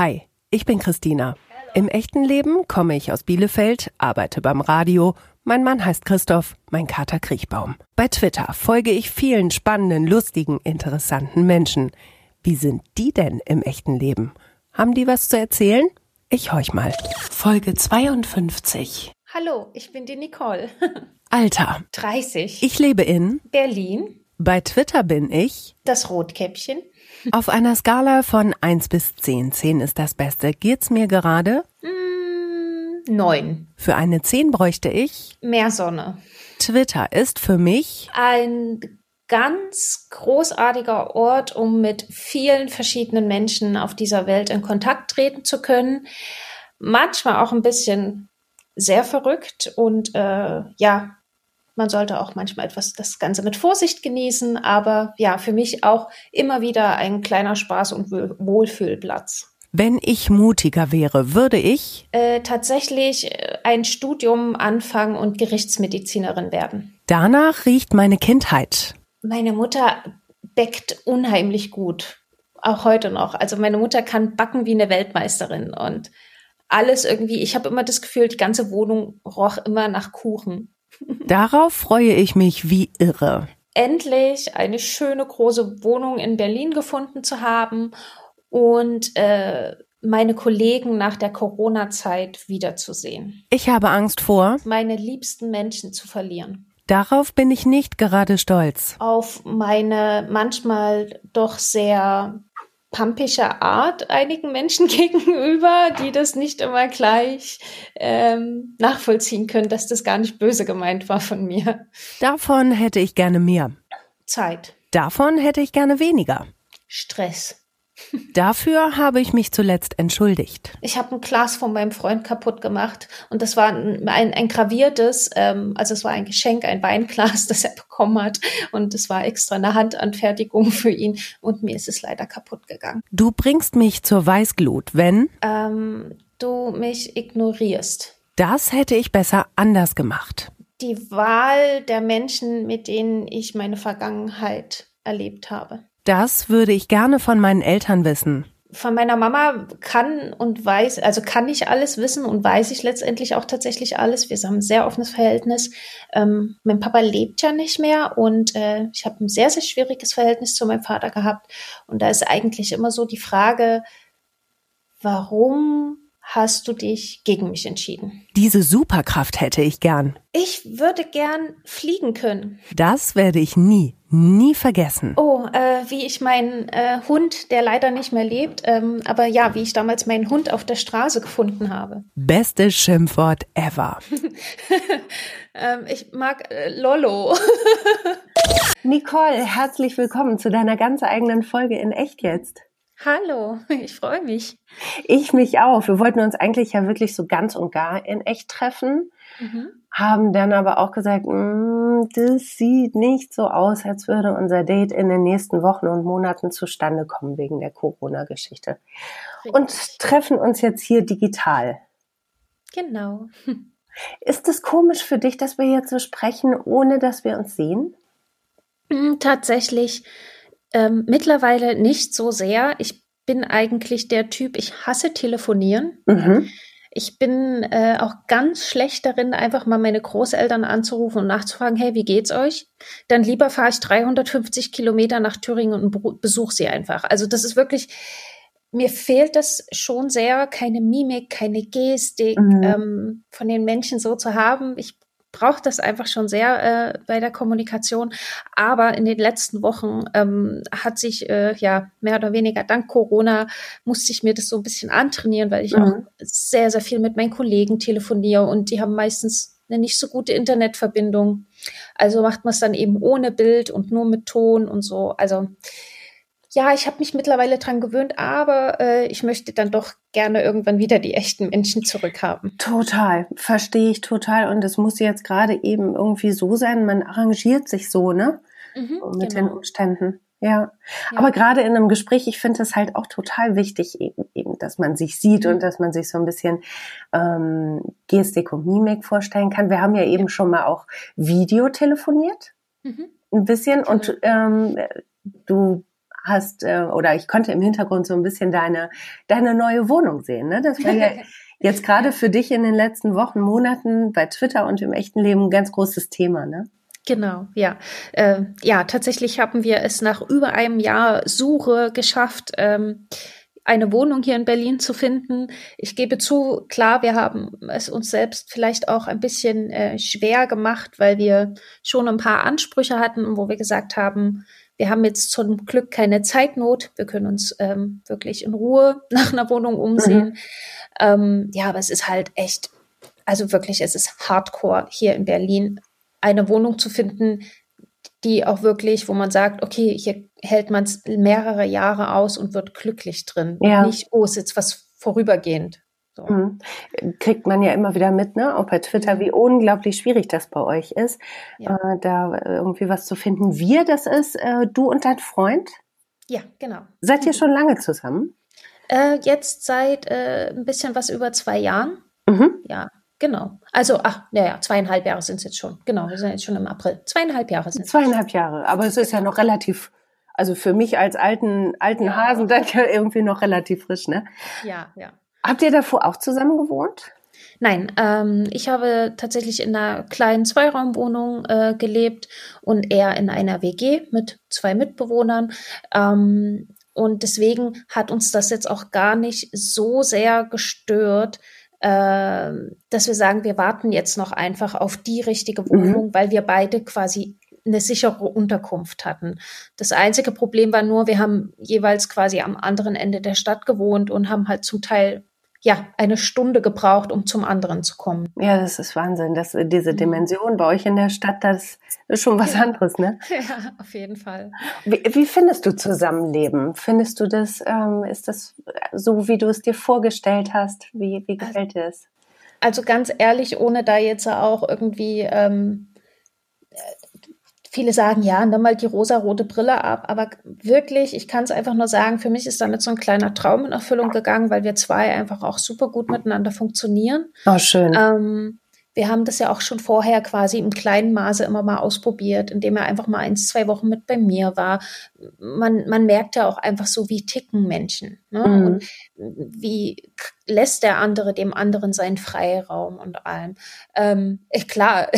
Hi, ich bin Christina. Im echten Leben komme ich aus Bielefeld, arbeite beim Radio. Mein Mann heißt Christoph, mein Kater Kriechbaum. Bei Twitter folge ich vielen spannenden, lustigen, interessanten Menschen. Wie sind die denn im echten Leben? Haben die was zu erzählen? Ich horch mal. Folge 52. Hallo, ich bin die Nicole. Alter. 30. Ich lebe in Berlin. Bei Twitter bin ich Das Rotkäppchen. auf einer Skala von 1 bis 10. 10 ist das Beste. Geht's mir gerade? Mm, Neun. Für eine 10 bräuchte ich. Mehr Sonne. Twitter ist für mich Ein ganz großartiger Ort, um mit vielen verschiedenen Menschen auf dieser Welt in Kontakt treten zu können. Manchmal auch ein bisschen sehr verrückt und äh, ja, man sollte auch manchmal etwas das Ganze mit Vorsicht genießen, aber ja, für mich auch immer wieder ein kleiner Spaß und Wohl- Wohlfühlplatz. Wenn ich mutiger wäre, würde ich. Äh, tatsächlich äh, ein Studium anfangen und Gerichtsmedizinerin werden. Danach riecht meine Kindheit. Meine Mutter bäckt unheimlich gut, auch heute noch. Also meine Mutter kann backen wie eine Weltmeisterin und alles irgendwie. Ich habe immer das Gefühl, die ganze Wohnung roch immer nach Kuchen. Darauf freue ich mich wie irre. Endlich eine schöne große Wohnung in Berlin gefunden zu haben und äh, meine Kollegen nach der Corona-Zeit wiederzusehen. Ich habe Angst vor. Meine liebsten Menschen zu verlieren. Darauf bin ich nicht gerade stolz. auf meine manchmal doch sehr pampische Art einigen Menschen gegenüber, die das nicht immer gleich ähm, nachvollziehen können, dass das gar nicht böse gemeint war von mir. Davon hätte ich gerne mehr. Zeit, Davon hätte ich gerne weniger. Stress. Dafür habe ich mich zuletzt entschuldigt. Ich habe ein Glas von meinem Freund kaputt gemacht und das war ein, ein, ein graviertes, ähm, also es war ein Geschenk, ein Weinglas, das er bekommen hat und es war extra eine Handanfertigung für ihn und mir ist es leider kaputt gegangen. Du bringst mich zur Weißglut, wenn Ähm, du mich ignorierst. das hätte ich besser anders gemacht. die Wahl der Menschen, mit denen ich meine Vergangenheit erlebt habe. Das würde ich gerne von meinen Eltern wissen. Von meiner Mama kann und weiß, also kann ich alles wissen und weiß ich letztendlich auch tatsächlich alles. Wir haben ein sehr offenes Verhältnis. Ähm, mein Papa lebt ja nicht mehr und äh, ich habe ein sehr, sehr schwieriges Verhältnis zu meinem Vater gehabt. Und da ist eigentlich immer so die Frage, warum hast du dich gegen mich entschieden? Diese Superkraft hätte ich gern. Ich würde gern fliegen können. Das werde ich nie, nie vergessen. Oh, äh, wie ich meinen äh, Hund, der leider nicht mehr lebt, ähm, aber ja, wie ich damals meinen Hund auf der Straße gefunden habe. Bestes Schimpfwort ever. Ähm, ich mag äh, Lollo. Nicole, herzlich willkommen zu deiner ganz eigenen Folge in Echt jetzt. Hallo, ich freue mich. Ich mich auch. Wir wollten uns eigentlich ja wirklich so ganz und gar in echt treffen, Mhm. Haben dann aber auch gesagt, "Mm, das sieht nicht so aus, als würde unser Date in den nächsten Wochen und Monaten zustande kommen wegen der Corona-Geschichte. Und treffen uns jetzt hier digital. Genau. Ist es komisch für dich, dass wir jetzt so sprechen, ohne dass wir uns sehen? Mm, Tatsächlich ähm, mittlerweile nicht so sehr. Ich bin eigentlich der Typ, ich hasse telefonieren. Mhm. Ich bin äh, auch ganz schlecht darin, einfach mal meine Großeltern anzurufen und nachzufragen, hey, wie geht's euch? Dann lieber fahre ich 350 Kilometer nach Thüringen und besuche sie einfach. Also das ist wirklich, mir fehlt das schon sehr, keine Mimik, keine Gestik Mhm. ähm, von den Menschen so zu haben. Ich brauche das einfach schon sehr äh, bei der Kommunikation. Aber in den letzten Wochen ähm, hat sich äh, ja mehr oder weniger dank Corona musste ich mir das so ein bisschen antrainieren, weil ich Mhm. auch sehr, sehr viel mit meinen Kollegen telefoniere und die haben meistens eine nicht so gute Internetverbindung. Also macht man es dann eben ohne Bild und nur mit Ton und so. Also ja, ich habe mich mittlerweile dran gewöhnt, aber äh, ich möchte dann doch gerne irgendwann wieder die echten Menschen zurückhaben. Total, verstehe ich total. Und es muss jetzt gerade eben irgendwie so sein, man arrangiert sich so, ne? Mit den genau. Umständen. Ja. Ja. Aber gerade in einem Gespräch, ich finde es halt auch total wichtig, eben, eben, dass man sich sieht Mhm. und dass man sich so ein bisschen ähm, Gestik und Mimik vorstellen kann. Wir haben ja eben schon mal auch Video telefoniert, Mhm. ein bisschen. Und ähm, du hast äh, oder ich konnte im Hintergrund so ein bisschen deine deine neue Wohnung sehen. Ne? Das war ja jetzt gerade für dich in den letzten Wochen, Monaten bei Twitter und im echten Leben ein ganz großes Thema. Ne? Genau, ja. Äh, ja, tatsächlich haben wir es nach über einem Jahr Suche geschafft, ähm, eine Wohnung hier in Berlin zu finden. Ich gebe zu, klar, wir haben es uns selbst vielleicht auch ein bisschen äh, schwer gemacht, weil wir schon ein paar Ansprüche hatten, wo wir gesagt haben, wir haben jetzt zum Glück keine Zeitnot. Wir können uns ähm, wirklich in Ruhe nach einer Wohnung umsehen. Mhm. Ähm, ja, aber es ist halt echt, also wirklich, es ist hardcore hier in Berlin eine Wohnung zu finden, die auch wirklich, wo man sagt, okay, hier hält man es mehrere Jahre aus und wird glücklich drin. Ja. Nicht, oh, ist jetzt was vorübergehend. So. Mhm. Kriegt man ja immer wieder mit, ne? Auch bei Twitter, mhm. wie unglaublich schwierig das bei euch ist, ja. äh, da irgendwie was zu finden. Wir, das ist äh, du und dein Freund? Ja, genau. Seid ihr mhm. schon lange zusammen? Äh, jetzt seit äh, ein bisschen was über zwei Jahren. Mhm. Ja, Genau. Also, ach, naja, zweieinhalb Jahre sind es jetzt schon. Genau, wir sind jetzt schon im April. Zweieinhalb Jahre sind es. Zweieinhalb Jahre. Aber es ist ja noch relativ, also für mich als alten, alten ja. Hasen dann ja irgendwie noch relativ frisch, ne? Ja, ja. Habt ihr davor auch zusammen gewohnt? Nein, ähm, ich habe tatsächlich in einer kleinen Zweiraumwohnung äh, gelebt und er in einer WG mit zwei Mitbewohnern. Ähm, und deswegen hat uns das jetzt auch gar nicht so sehr gestört, äh, dass wir sagen, wir warten jetzt noch einfach auf die richtige mhm. Wohnung, mhm. weil wir beide quasi eine sichere Unterkunft hatten. Das einzige Problem war nur, wir haben jeweils quasi am anderen Ende der Stadt gewohnt und haben halt zum Teil ja, eine Stunde gebraucht, um zum anderen zu kommen. Ja, das ist Wahnsinn. dass diese mhm. Dimension bei euch in der Stadt, das ist schon was ja. anderes, ne? Ja, auf jeden Fall. Wie, wie findest du Zusammenleben? Findest du das, ähm, ist das so, wie du es dir vorgestellt hast? Wie, wie gefällt dir es? Also ganz ehrlich, ohne da jetzt auch irgendwie ähm, viele sagen, ja, nimm mal die rosa-rote Brille ab. Aber wirklich, ich kann es einfach nur sagen, für mich ist damit so ein kleiner Traum in Erfüllung gegangen, weil wir zwei einfach auch super gut miteinander funktionieren. Oh, schön. Ähm, wir haben das ja auch schon vorher quasi im kleinen Maße immer mal ausprobiert, indem er einfach mal eins, zwei Wochen mit bei mir war. Man, man merkt ja auch einfach so, wie ticken Menschen. Ne? Mhm. Und wie lässt der andere dem anderen seinen Freiraum und allem. Ähm, klar,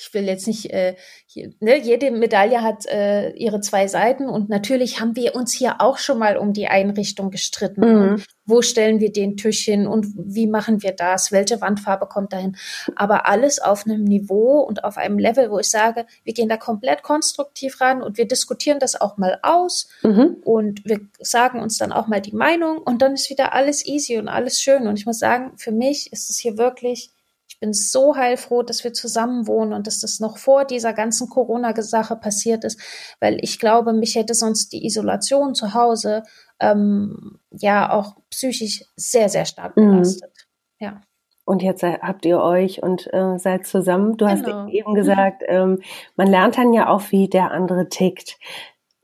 ich will jetzt nicht, äh, ne, jede Medaille hat äh, ihre zwei Seiten und natürlich haben wir uns hier auch schon mal um die Einrichtung gestritten. Mhm. Wo stellen wir den Tisch hin und wie machen wir das? Welche Wandfarbe kommt dahin? Aber alles auf einem Niveau und auf einem Level, wo ich sage, wir gehen da komplett konstruktiv ran und wir diskutieren das auch mal aus mhm. und wir sagen uns dann auch mal die Meinung und dann ist wieder alles easy und alles schön. Und ich muss sagen, für mich ist es hier wirklich bin so heilfroh, dass wir zusammen wohnen und dass das noch vor dieser ganzen Corona-Sache passiert ist, weil ich glaube, mich hätte sonst die Isolation zu Hause ähm, ja auch psychisch sehr, sehr stark mhm. belastet. Mhm. Ja. Und jetzt habt ihr euch und äh, seid zusammen. Du genau. hast eben gesagt, ähm, man lernt dann ja auch, wie der andere tickt.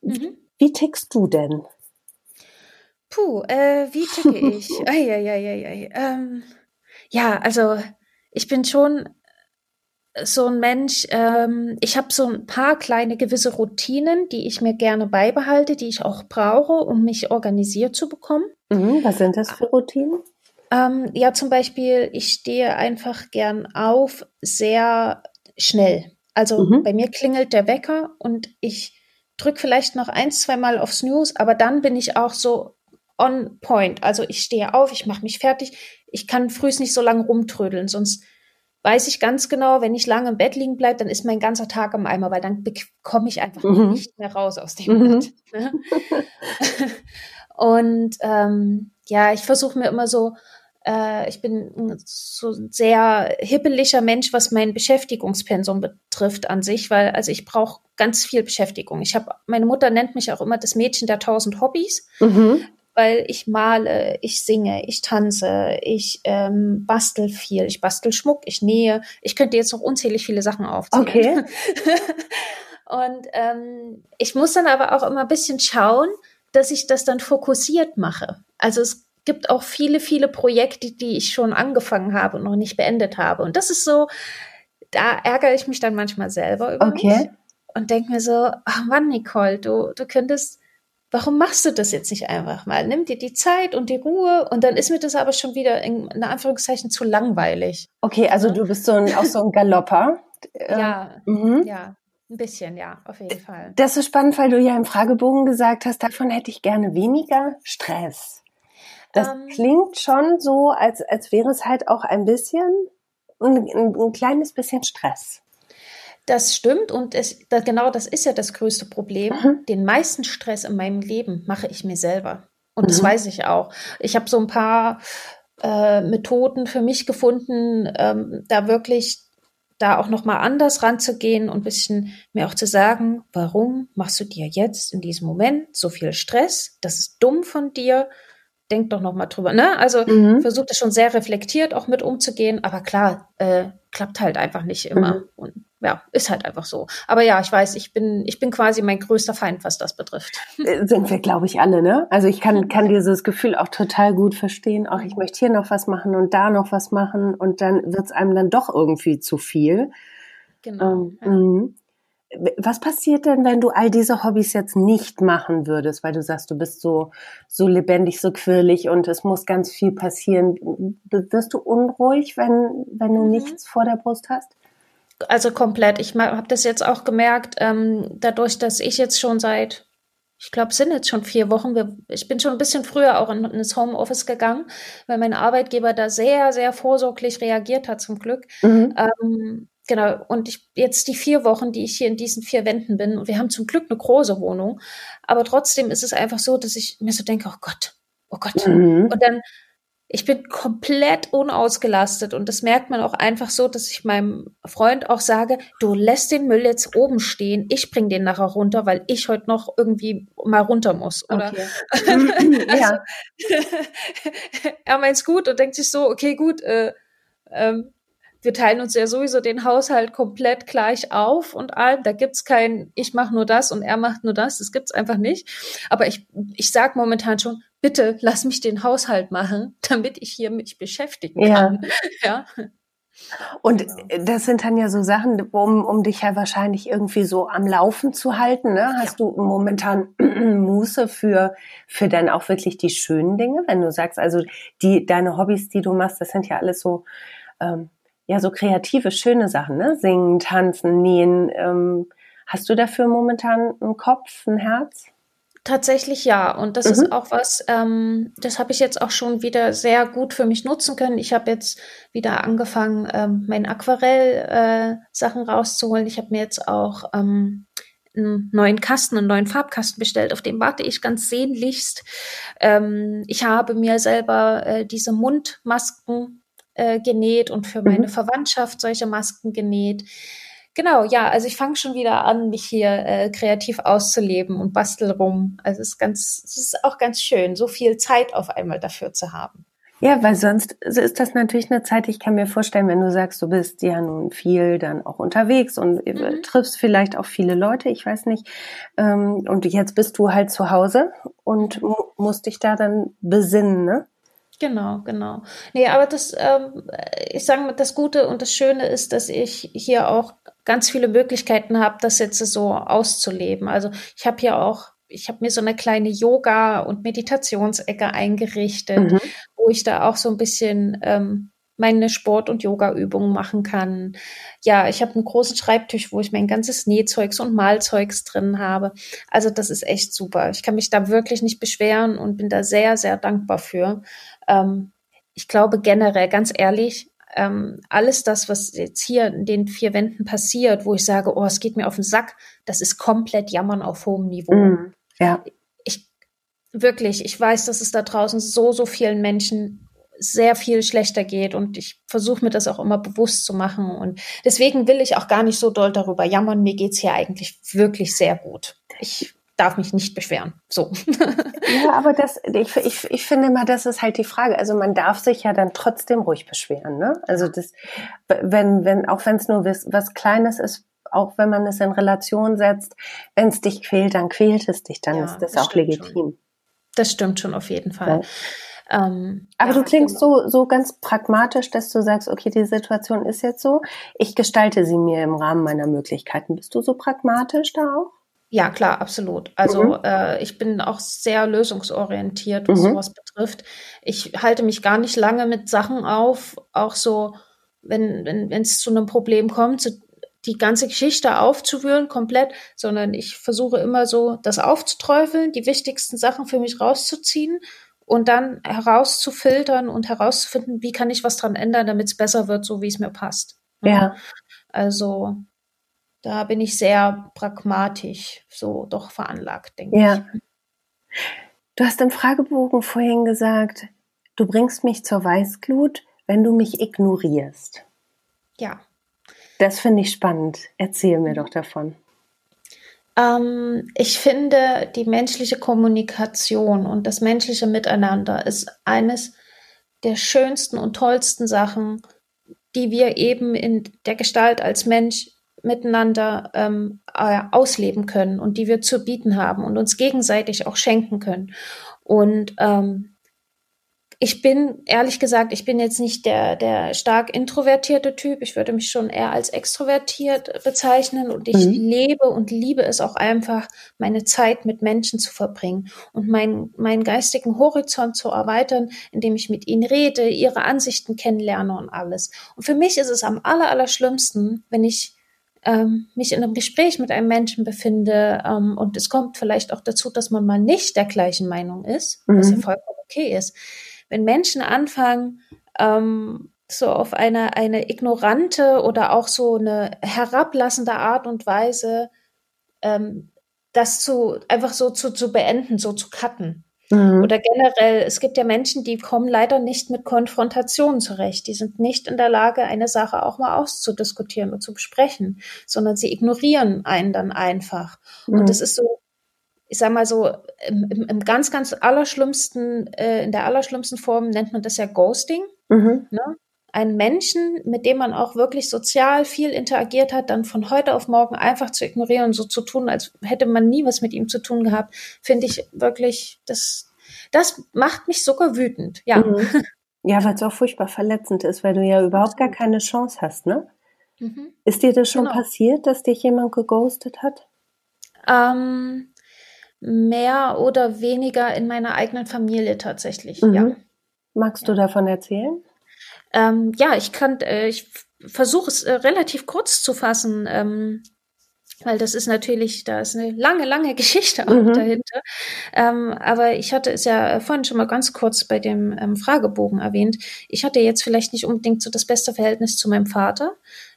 Mhm. Wie tickst du denn? Puh, äh, wie ticke ich? ei, ei, ei, ei, ei. Ähm, ja, also ich bin schon so ein Mensch, ähm, ich habe so ein paar kleine gewisse Routinen, die ich mir gerne beibehalte, die ich auch brauche, um mich organisiert zu bekommen. Mhm, was sind das für Routinen? Ähm, ja, zum Beispiel, ich stehe einfach gern auf, sehr schnell. Also mhm. bei mir klingelt der Wecker und ich drücke vielleicht noch ein, zwei Mal auf Snooze, aber dann bin ich auch so on point. Also ich stehe auf, ich mache mich fertig. Ich kann frühs nicht so lange rumtrödeln, sonst weiß ich ganz genau, wenn ich lange im Bett liegen bleibe, dann ist mein ganzer Tag im Eimer, weil dann komme ich einfach mhm. nicht mehr raus aus dem mhm. Bett. Ne? Und ähm, ja, ich versuche mir immer so, äh, ich bin so ein sehr hippeliger Mensch, was mein Beschäftigungspensum betrifft an sich, weil also ich brauche ganz viel Beschäftigung. Ich habe, meine Mutter nennt mich auch immer das Mädchen der tausend Hobbys. Mhm weil ich male, ich singe, ich tanze, ich ähm, bastel viel, ich bastel Schmuck, ich nähe. Ich könnte jetzt noch unzählig viele Sachen aufzählen. Okay. Und ähm, ich muss dann aber auch immer ein bisschen schauen, dass ich das dann fokussiert mache. Also es gibt auch viele, viele Projekte, die ich schon angefangen habe und noch nicht beendet habe. Und das ist so, da ärgere ich mich dann manchmal selber über okay. mich und denke mir so, ach Mann, Nicole, du, du könntest warum machst du das jetzt nicht einfach mal? Nimm dir die Zeit und die Ruhe und dann ist mir das aber schon wieder in, in Anführungszeichen zu langweilig. Okay, also du bist so ein, auch so ein Galopper. ja, mhm. ja. Ein bisschen, ja, auf jeden Fall. Das ist spannend, weil du ja im Fragebogen gesagt hast, davon hätte ich gerne weniger Stress. Das ähm, klingt schon so, als, als wäre es halt auch ein bisschen, ein, ein kleines bisschen Stress. Das stimmt und es, da, genau das ist ja das größte Problem. Mhm. Den meisten Stress in meinem Leben mache ich mir selber. Und mhm. das weiß ich auch. Ich habe so ein paar äh, Methoden für mich gefunden, ähm, da wirklich da auch noch mal anders ranzugehen und ein bisschen mir auch zu sagen, warum machst du dir jetzt in diesem Moment so viel Stress? Das ist dumm von dir. Denk doch noch mal drüber. Ne? Also mhm. versucht das schon sehr reflektiert auch mit umzugehen, aber klar, äh, klappt halt einfach nicht immer. Mhm. Und ja, ist halt einfach so. Aber ja, ich weiß, ich bin, ich bin quasi mein größter Feind, was das betrifft. Äh, sind wir, glaube ich, alle, ne? Also ich kann, kann dieses Gefühl auch total gut verstehen. Auch ich möchte hier noch was machen und da noch was machen und dann wird es einem dann doch irgendwie zu viel. Genau. Ähm, ja. Mhm. Was passiert denn, wenn du all diese Hobbys jetzt nicht machen würdest, weil du sagst, du bist so, so lebendig, so quirlig und es muss ganz viel passieren? Wirst du unruhig, wenn, wenn du mhm. nichts vor der Brust hast? Also komplett. Ich habe das jetzt auch gemerkt, ähm, dadurch, dass ich jetzt schon seit, ich glaube, es sind jetzt schon vier Wochen, wir, ich bin schon ein bisschen früher auch in, in das Homeoffice gegangen, weil mein Arbeitgeber da sehr, sehr vorsorglich reagiert hat, zum Glück. Mhm. Ähm, genau, und ich jetzt die vier Wochen, die ich hier in diesen vier Wänden bin, und wir haben zum Glück eine große Wohnung, aber trotzdem ist es einfach so, dass ich mir so denke, oh Gott, oh Gott. Mhm. Und dann ich bin komplett unausgelastet und das merkt man auch einfach so, dass ich meinem Freund auch sage, du lässt den Müll jetzt oben stehen, ich bring den nachher runter, weil ich heute noch irgendwie mal runter muss. Oder okay. also, er meint's gut und denkt sich so, okay, gut, äh, ähm, wir teilen uns ja sowieso den Haushalt komplett gleich auf und allem. Da gibt's kein, ich mache nur das und er macht nur das. Das gibt's einfach nicht. Aber ich, ich sag momentan schon, bitte lass mich den Haushalt machen, damit ich hier mich beschäftigen kann. Ja. ja. Und genau. das sind dann ja so Sachen, um, um dich ja wahrscheinlich irgendwie so am Laufen zu halten. Ne? Hast ja. du momentan Muße für, für dann auch wirklich die schönen Dinge? Wenn du sagst, also die, deine Hobbys, die du machst, das sind ja alles so, ähm, ja, so kreative, schöne Sachen, ne? Singen, tanzen, nähen. Ähm, hast du dafür momentan einen Kopf, ein Herz? Tatsächlich ja. Und das mhm. ist auch was, ähm, das habe ich jetzt auch schon wieder sehr gut für mich nutzen können. Ich habe jetzt wieder angefangen, ähm, meine Aquarell-Sachen äh, rauszuholen. Ich habe mir jetzt auch ähm, einen neuen Kasten, einen neuen Farbkasten bestellt. Auf dem warte ich ganz sehnlichst. Ähm, ich habe mir selber äh, diese Mundmasken äh, genäht und für meine mhm. Verwandtschaft solche Masken genäht. Genau, ja, also ich fange schon wieder an, mich hier äh, kreativ auszuleben und bastel rum. Also es ist ganz, es ist auch ganz schön, so viel Zeit auf einmal dafür zu haben. Ja, weil sonst ist das natürlich eine Zeit, ich kann mir vorstellen, wenn du sagst, du bist ja nun viel dann auch unterwegs und mhm. triffst vielleicht auch viele Leute, ich weiß nicht. Ähm, und jetzt bist du halt zu Hause und musst dich da dann besinnen, ne? Genau, genau. Nee, aber das, ähm, ich sage mal, das Gute und das Schöne ist, dass ich hier auch ganz viele Möglichkeiten habe, das jetzt so auszuleben. Also ich habe hier auch, ich habe mir so eine kleine Yoga- und Meditationsecke eingerichtet, mhm. wo ich da auch so ein bisschen ähm, meine Sport- und Yoga-Übungen machen kann. Ja, ich habe einen großen Schreibtisch, wo ich mein ganzes Nähzeugs und Malzeugs drin habe. Also das ist echt super. Ich kann mich da wirklich nicht beschweren und bin da sehr, sehr dankbar für. Ähm, ich glaube generell, ganz ehrlich, ähm, alles das, was jetzt hier in den vier Wänden passiert, wo ich sage, oh, es geht mir auf den Sack, das ist komplett Jammern auf hohem Niveau. Mm, ja. Ich wirklich, ich weiß, dass es da draußen so, so vielen Menschen sehr viel schlechter geht und ich versuche mir das auch immer bewusst zu machen und deswegen will ich auch gar nicht so doll darüber jammern. Mir geht's hier eigentlich wirklich sehr gut. Ich darf mich nicht beschweren. So. Ja, aber das, ich, ich, ich finde mal, das ist halt die Frage. Also man darf sich ja dann trotzdem ruhig beschweren, ne? Also das, wenn, wenn, auch wenn es nur was, was Kleines ist, auch wenn man es in Relation setzt, wenn es dich quält, dann quält es dich, dann ja, ist das, das auch legitim. Schon. Das stimmt schon auf jeden Fall. Ja. Ähm, Aber ja, du klingst genau. so, so ganz pragmatisch, dass du sagst, okay, die Situation ist jetzt so, ich gestalte sie mir im Rahmen meiner Möglichkeiten. Bist du so pragmatisch da auch? Ja, klar, absolut. Also mhm. äh, ich bin auch sehr lösungsorientiert, was mhm. sowas betrifft. Ich halte mich gar nicht lange mit Sachen auf, auch so, wenn wenn wenn, es zu einem Problem kommt, so die ganze Geschichte aufzuwühlen komplett, sondern ich versuche immer so, das aufzuträufeln, die wichtigsten Sachen für mich rauszuziehen und dann herauszufiltern und herauszufinden, wie kann ich was dran ändern, damit es besser wird, so wie es mir passt. Ja. Also da bin ich sehr pragmatisch so doch veranlagt, denke ja. ich. Du hast im Fragebogen vorhin gesagt, du bringst mich zur Weißglut, wenn du mich ignorierst. Ja. Das finde ich spannend. Erzähl mir doch davon. Ähm, ich finde, die menschliche Kommunikation und das menschliche Miteinander ist eines der schönsten und tollsten Sachen, die wir eben in der Gestalt als Mensch miteinander ähm, äh, ausleben können und die wir zu bieten haben und uns gegenseitig auch schenken können. Und ähm, ich bin, ehrlich gesagt, ich bin jetzt nicht der, der stark introvertierte Typ. Ich würde mich schon eher als extrovertiert bezeichnen und ich mhm. lebe und liebe es auch einfach, meine Zeit mit Menschen zu verbringen und meinen, meinen geistigen Horizont zu erweitern, indem ich mit ihnen rede, ihre Ansichten kennenlerne und alles. Und für mich ist es am aller, aller schlimmsten, wenn ich ähm, mich in einem Gespräch mit einem Menschen befinde ähm, und es kommt vielleicht auch dazu, dass man mal nicht der gleichen Meinung ist, mhm. was ja vollkommen okay ist wenn Menschen anfangen, ähm, so auf eine, eine ignorante oder auch so eine herablassende Art und Weise, ähm, das zu, einfach so zu, zu beenden, so zu cutten. Mhm. Oder generell, es gibt ja Menschen, die kommen leider nicht mit Konfrontationen zurecht. Die sind nicht in der Lage, eine Sache auch mal auszudiskutieren und zu besprechen, sondern sie ignorieren einen dann einfach. Mhm. Und es ist so ich sag mal so, im, im, im ganz, ganz allerschlimmsten, äh, in der allerschlimmsten Form nennt man das ja Ghosting. Mhm. Ne? Einen Menschen, mit dem man auch wirklich sozial viel interagiert hat, dann von heute auf morgen einfach zu ignorieren und so zu tun, als hätte man nie was mit ihm zu tun gehabt, finde ich wirklich, das, das macht mich sogar wütend, ja. Mhm. Ja, weil es auch furchtbar verletzend ist, weil du ja überhaupt gar keine Chance hast, ne? Mhm. Ist dir das schon genau. passiert, dass dich jemand geghostet hat? Ähm, mehr oder weniger in meiner eigenen Familie tatsächlich, mhm. ja. Magst du davon erzählen? Ähm, ja, ich kann, äh, ich versuche es äh, relativ kurz zu fassen, ähm, weil das ist natürlich, da ist eine lange, lange Geschichte auch mhm. dahinter. Ähm, aber ich hatte es ja vorhin schon mal ganz kurz bei dem ähm, Fragebogen erwähnt. Ich hatte jetzt vielleicht nicht unbedingt so das beste Verhältnis zu meinem Vater.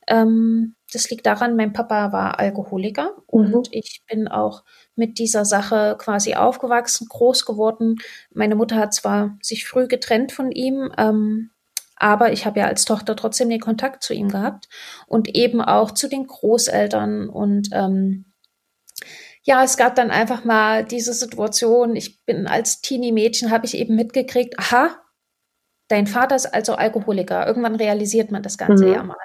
Ähm, das liegt daran, mein Papa war Alkoholiker mhm. und ich bin auch mit dieser Sache quasi aufgewachsen, groß geworden. Meine Mutter hat zwar sich früh getrennt von ihm, ähm, aber ich habe ja als Tochter trotzdem den Kontakt zu ihm gehabt und eben auch zu den Großeltern und ähm, ja, es gab dann einfach mal diese Situation. Ich bin als Teenie-Mädchen, habe ich eben mitgekriegt, aha, dein Vater ist also Alkoholiker. Irgendwann realisiert man das Ganze mhm. ja mal.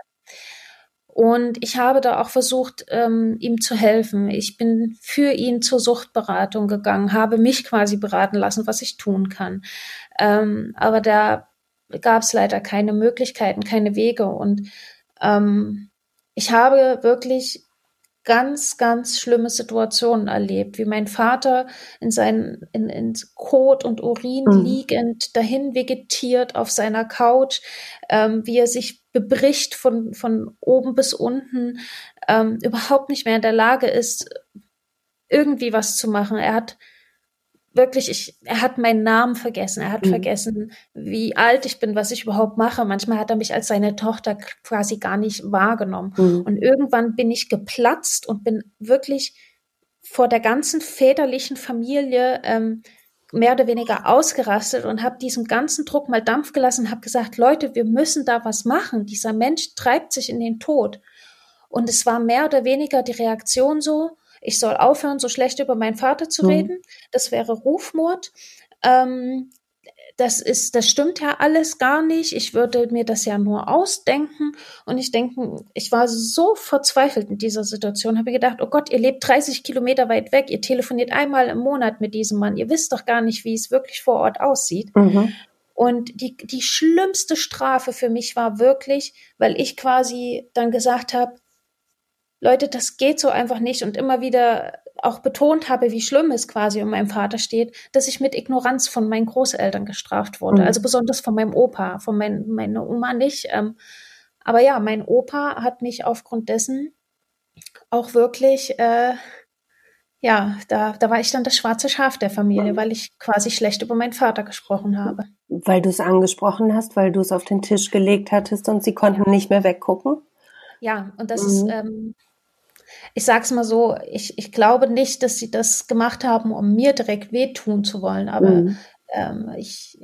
Und ich habe da auch versucht, ähm, ihm zu helfen. Ich bin für ihn zur Suchtberatung gegangen, habe mich quasi beraten lassen, was ich tun kann. Ähm, aber da gab es leider keine Möglichkeiten, keine Wege. Und ähm, ich habe wirklich ganz, ganz schlimme Situationen erlebt, wie mein Vater in seinen, in, in Kot und Urin mhm. liegend dahin vegetiert auf seiner Couch, ähm, wie er sich bebricht von, von oben bis unten, ähm, überhaupt nicht mehr in der Lage ist, irgendwie was zu machen. Er hat wirklich, ich, er hat meinen Namen vergessen. Er hat mhm. vergessen, wie alt ich bin, was ich überhaupt mache. Manchmal hat er mich als seine Tochter quasi gar nicht wahrgenommen. Mhm. Und irgendwann bin ich geplatzt und bin wirklich vor der ganzen väterlichen Familie ähm, mehr oder weniger ausgerastet und habe diesem ganzen Druck mal Dampf gelassen, habe gesagt, Leute, wir müssen da was machen. Dieser Mensch treibt sich in den Tod. Und es war mehr oder weniger die Reaktion so, ich soll aufhören, so schlecht über meinen Vater zu mhm. reden. Das wäre Rufmord. Ähm, das ist, das stimmt ja alles gar nicht. Ich würde mir das ja nur ausdenken. Und ich denke, ich war so verzweifelt in dieser Situation, habe gedacht, oh Gott, ihr lebt 30 Kilometer weit weg, ihr telefoniert einmal im Monat mit diesem Mann, ihr wisst doch gar nicht, wie es wirklich vor Ort aussieht. Mhm. Und die, die schlimmste Strafe für mich war wirklich, weil ich quasi dann gesagt habe, Leute, das geht so einfach nicht und immer wieder auch betont habe, wie schlimm es quasi um meinem Vater steht, dass ich mit Ignoranz von meinen Großeltern gestraft wurde. Mhm. Also besonders von meinem Opa, von mein, meiner Oma nicht. Ähm, aber ja, mein Opa hat mich aufgrund dessen auch wirklich, äh, ja, da, da war ich dann das schwarze Schaf der Familie, mhm. weil ich quasi schlecht über meinen Vater gesprochen habe. Weil du es angesprochen hast, weil du es auf den Tisch gelegt hattest und sie konnten ja. nicht mehr weggucken? Ja, und das mhm. ist, ähm, ich sag's mal so, ich, ich glaube nicht, dass sie das gemacht haben, um mir direkt wehtun zu wollen, aber mhm. ähm, ich,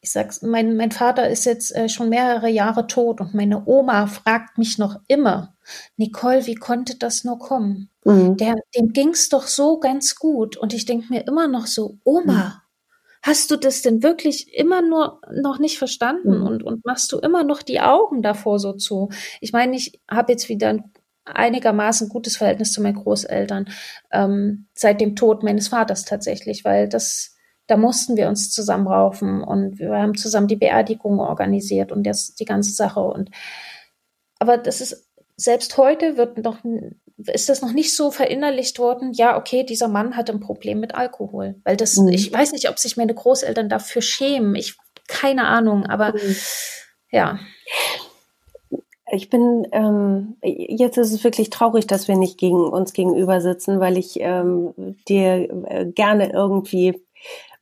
ich sag's, mein, mein Vater ist jetzt äh, schon mehrere Jahre tot und meine Oma fragt mich noch immer, Nicole, wie konnte das nur kommen? Mhm. Der, dem ging's doch so ganz gut. Und ich denke mir immer noch so, Oma, mhm. Hast du das denn wirklich immer nur noch nicht verstanden mhm. und, und machst du immer noch die Augen davor so zu? Ich meine, ich habe jetzt wieder ein einigermaßen gutes Verhältnis zu meinen Großeltern ähm, seit dem Tod meines Vaters tatsächlich, weil das, da mussten wir uns zusammenraufen und wir haben zusammen die Beerdigung organisiert und das, die ganze Sache und aber das ist selbst heute wird noch ist das noch nicht so verinnerlicht worden, ja, okay, dieser Mann hat ein Problem mit Alkohol. Weil das, mhm. ich weiß nicht, ob sich meine Großeltern dafür schämen. Ich, keine Ahnung, aber mhm. ja. Ich bin, ähm, jetzt ist es wirklich traurig, dass wir nicht gegen uns gegenüber sitzen, weil ich ähm, dir äh, gerne irgendwie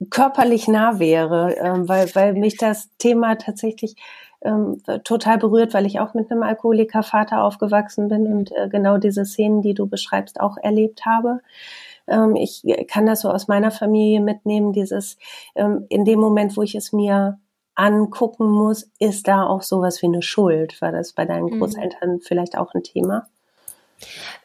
körperlich nah wäre, ähm, weil, weil mich das Thema tatsächlich ähm, total berührt, weil ich auch mit einem Alkoholikervater aufgewachsen bin und äh, genau diese Szenen, die du beschreibst, auch erlebt habe. Ähm, ich kann das so aus meiner Familie mitnehmen, dieses ähm, in dem Moment, wo ich es mir angucken muss, ist da auch sowas wie eine Schuld? War das bei deinen mhm. Großeltern mhm. vielleicht auch ein Thema?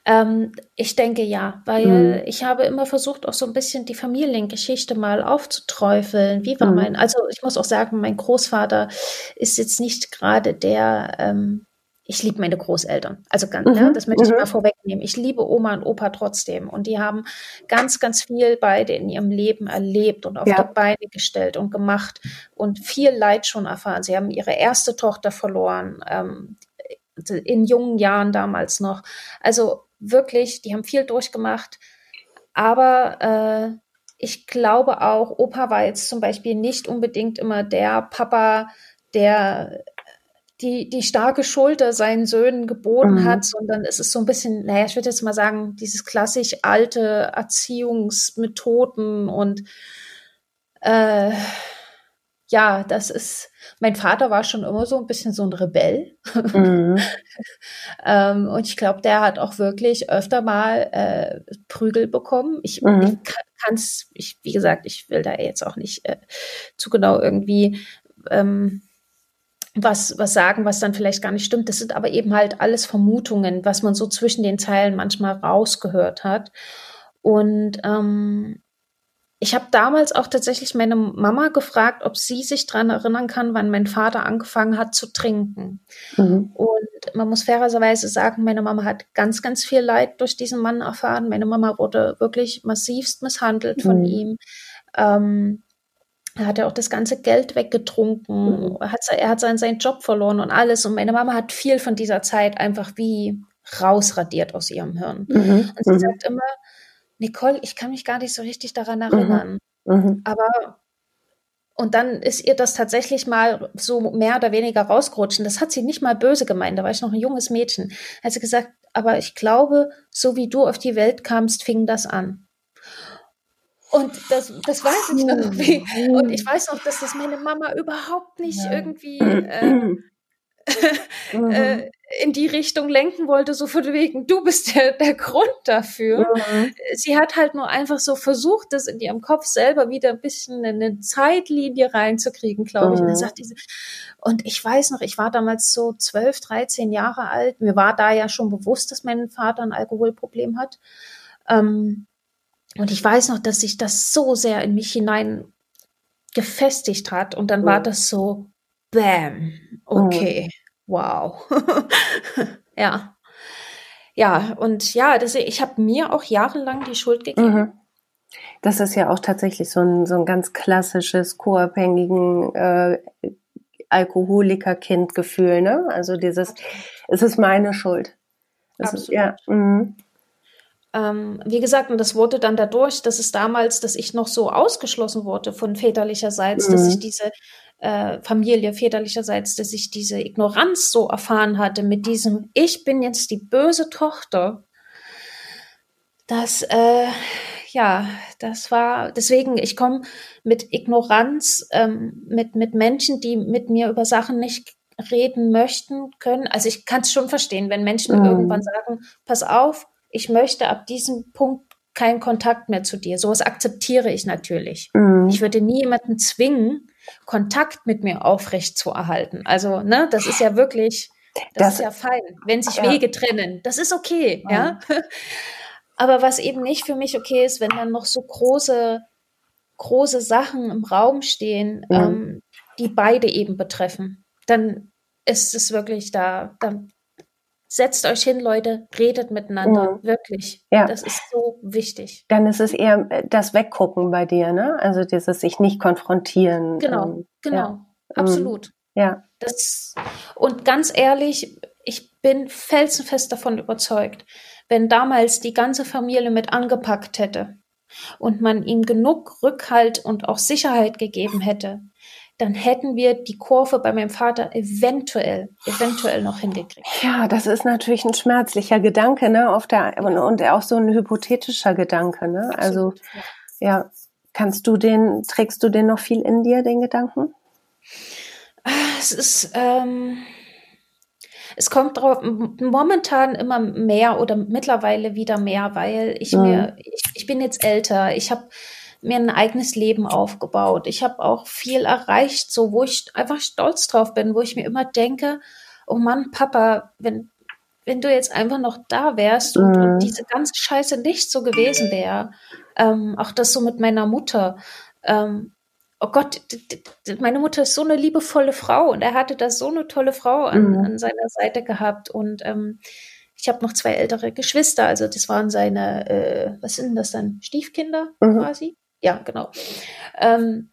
Ähm, ich denke ja, weil mhm. ich habe immer versucht, auch so ein bisschen die Familiengeschichte mal aufzuträufeln. Wie war mhm. mein, also ich muss auch sagen, mein Großvater ist jetzt nicht gerade der, ähm, ich liebe meine Großeltern. Also ganz, mhm. ja, das möchte ich mhm. mal vorwegnehmen. Ich liebe Oma und Opa trotzdem. Und die haben ganz, ganz viel beide in ihrem Leben erlebt und auf ja. die Beine gestellt und gemacht und viel Leid schon erfahren. Sie haben ihre erste Tochter verloren, ähm, in jungen Jahren damals noch. Also wirklich, die haben viel durchgemacht. Aber äh, ich glaube auch, Opa war jetzt zum Beispiel nicht unbedingt immer der Papa, der die, die starke Schulter seinen Söhnen geboten mhm. hat, sondern es ist so ein bisschen, naja, ich würde jetzt mal sagen, dieses klassisch alte Erziehungsmethoden und äh, ja, das ist, mein Vater war schon immer so ein bisschen so ein Rebell. Mhm. ähm, und ich glaube, der hat auch wirklich öfter mal äh, Prügel bekommen. Ich, mhm. ich kann es, ich, wie gesagt, ich will da jetzt auch nicht äh, zu genau irgendwie ähm, was, was sagen, was dann vielleicht gar nicht stimmt. Das sind aber eben halt alles Vermutungen, was man so zwischen den Zeilen manchmal rausgehört hat. Und ähm, ich habe damals auch tatsächlich meine Mama gefragt, ob sie sich daran erinnern kann, wann mein Vater angefangen hat zu trinken. Mhm. Und man muss fairerweise sagen, meine Mama hat ganz, ganz viel Leid durch diesen Mann erfahren. Meine Mama wurde wirklich massivst misshandelt von mhm. ihm. Ähm, er hat ja auch das ganze Geld weggetrunken, mhm. hat, er hat seinen, seinen Job verloren und alles. Und meine Mama hat viel von dieser Zeit einfach wie rausradiert aus ihrem Hirn. Mhm. Und sie mhm. sagt immer, Nicole, ich kann mich gar nicht so richtig daran mhm. erinnern. Mhm. Aber und dann ist ihr das tatsächlich mal so mehr oder weniger rausgerutscht. Und das hat sie nicht mal böse gemeint. Da war ich noch ein junges Mädchen. Hat sie gesagt, aber ich glaube, so wie du auf die Welt kamst, fing das an. Und das, das weiß ich noch wie. Und ich weiß noch, dass das meine Mama überhaupt nicht ja. irgendwie äh, mhm. äh, in die Richtung lenken wollte, so von wegen, du bist der, der Grund dafür. Mhm. Sie hat halt nur einfach so versucht, das in ihrem Kopf selber wieder ein bisschen in eine Zeitlinie reinzukriegen, glaube ich. Und, dann mhm. sagt diese, und ich weiß noch, ich war damals so 12, 13 Jahre alt. Mir war da ja schon bewusst, dass mein Vater ein Alkoholproblem hat. Ähm, und ich weiß noch, dass sich das so sehr in mich hinein gefestigt hat. Und dann war das so, bam, okay, wow. ja. Ja, und ja, das, ich habe mir auch jahrelang die Schuld gegeben. Mhm. Das ist ja auch tatsächlich so ein, so ein ganz klassisches co-abhängigen äh, Alkoholiker-Kind-Gefühl, ne? Also dieses, es ist meine Schuld. Es Absolut. Ist, ja, mh. Ähm, wie gesagt, und das wurde dann dadurch, dass es damals, dass ich noch so ausgeschlossen wurde von väterlicherseits, mhm. dass ich diese äh, Familie väterlicherseits, dass ich diese Ignoranz so erfahren hatte mit diesem, ich bin jetzt die böse Tochter. Das, äh, ja, das war, deswegen, ich komme mit Ignoranz, ähm, mit, mit Menschen, die mit mir über Sachen nicht reden möchten können. Also ich kann es schon verstehen, wenn Menschen mhm. irgendwann sagen, pass auf, ich möchte ab diesem Punkt keinen Kontakt mehr zu dir. Sowas akzeptiere ich natürlich. Mhm. Ich würde nie jemanden zwingen, Kontakt mit mir aufrecht zu erhalten. Also, ne, das ist ja wirklich, das, das ist ja fein, wenn sich ja. Wege trennen. Das ist okay, mhm. ja. Aber was eben nicht für mich okay ist, wenn dann noch so große, große Sachen im Raum stehen, mhm. ähm, die beide eben betreffen, dann ist es wirklich da, dann setzt euch hin, Leute, redet miteinander, mhm. wirklich. Ja. Das ist so wichtig. Dann ist es eher äh, das Weggucken bei dir, ne? Also dieses sich nicht konfrontieren. Genau, ähm, genau, ja. Mhm. absolut. Ja. Das, und ganz ehrlich, ich bin felsenfest davon überzeugt, wenn damals die ganze Familie mit angepackt hätte und man ihm genug Rückhalt und auch Sicherheit gegeben hätte, dann hätten wir die Kurve bei meinem Vater eventuell, eventuell noch hingekriegt. Ja, das ist natürlich ein schmerzlicher Gedanke, ne? Auf der, und, auch so ein hypothetischer Gedanke, ne? Absolut, also, ja. ja. Kannst du den, trägst du den noch viel in dir, den Gedanken? Es ist, ähm, es kommt drauf, momentan immer mehr oder mittlerweile wieder mehr, weil ich mhm. mir, ich, ich bin jetzt älter, ich habe mir ein eigenes Leben aufgebaut. Ich habe auch viel erreicht, so wo ich einfach stolz drauf bin, wo ich mir immer denke, oh Mann, Papa, wenn wenn du jetzt einfach noch da wärst und, mhm. und diese ganze Scheiße nicht so gewesen wäre, ähm, auch das so mit meiner Mutter. Ähm, oh Gott, meine Mutter ist so eine liebevolle Frau und er hatte da so eine tolle Frau an, mhm. an seiner Seite gehabt und ähm, ich habe noch zwei ältere Geschwister, also das waren seine, äh, was sind das dann, Stiefkinder mhm. quasi? Ja, genau. Ähm,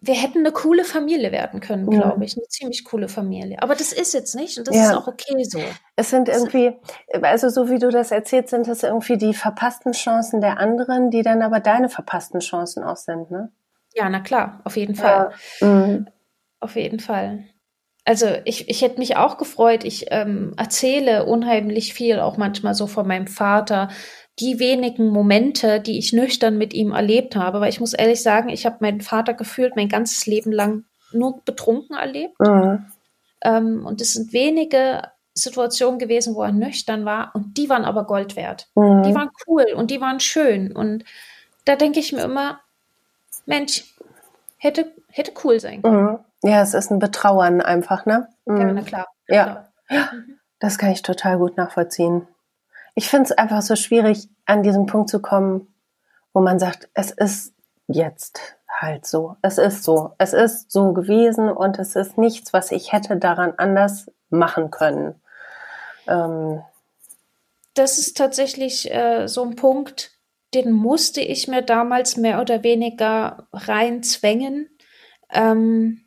wir hätten eine coole Familie werden können, glaube ich. Eine ziemlich coole Familie. Aber das ist jetzt nicht und das ja. ist auch okay so. Es sind irgendwie, also so wie du das erzählst, sind das irgendwie die verpassten Chancen der anderen, die dann aber deine verpassten Chancen auch sind, ne? Ja, na klar, auf jeden Fall. Ja. Mhm. Auf jeden Fall. Also ich, ich hätte mich auch gefreut. Ich ähm, erzähle unheimlich viel, auch manchmal so von meinem Vater, die wenigen Momente, die ich nüchtern mit ihm erlebt habe. Weil ich muss ehrlich sagen, ich habe meinen Vater gefühlt mein ganzes Leben lang nur betrunken erlebt. Mhm. Ähm, und es sind wenige Situationen gewesen, wo er nüchtern war. Und die waren aber Gold wert. Mhm. Die waren cool und die waren schön. Und da denke ich mir immer, Mensch, hätte, hätte cool sein können. Mhm. Ja, es ist ein Betrauern einfach, ne? Mhm. Ja, na klar. Ja. ja. Mhm. Das kann ich total gut nachvollziehen ich finde es einfach so schwierig, an diesen Punkt zu kommen, wo man sagt, es ist jetzt halt so. Es ist so. Es ist so gewesen und es ist nichts, was ich hätte daran anders machen können. Ähm das ist tatsächlich äh, so ein Punkt, den musste ich mir damals mehr oder weniger reinzwängen, ähm,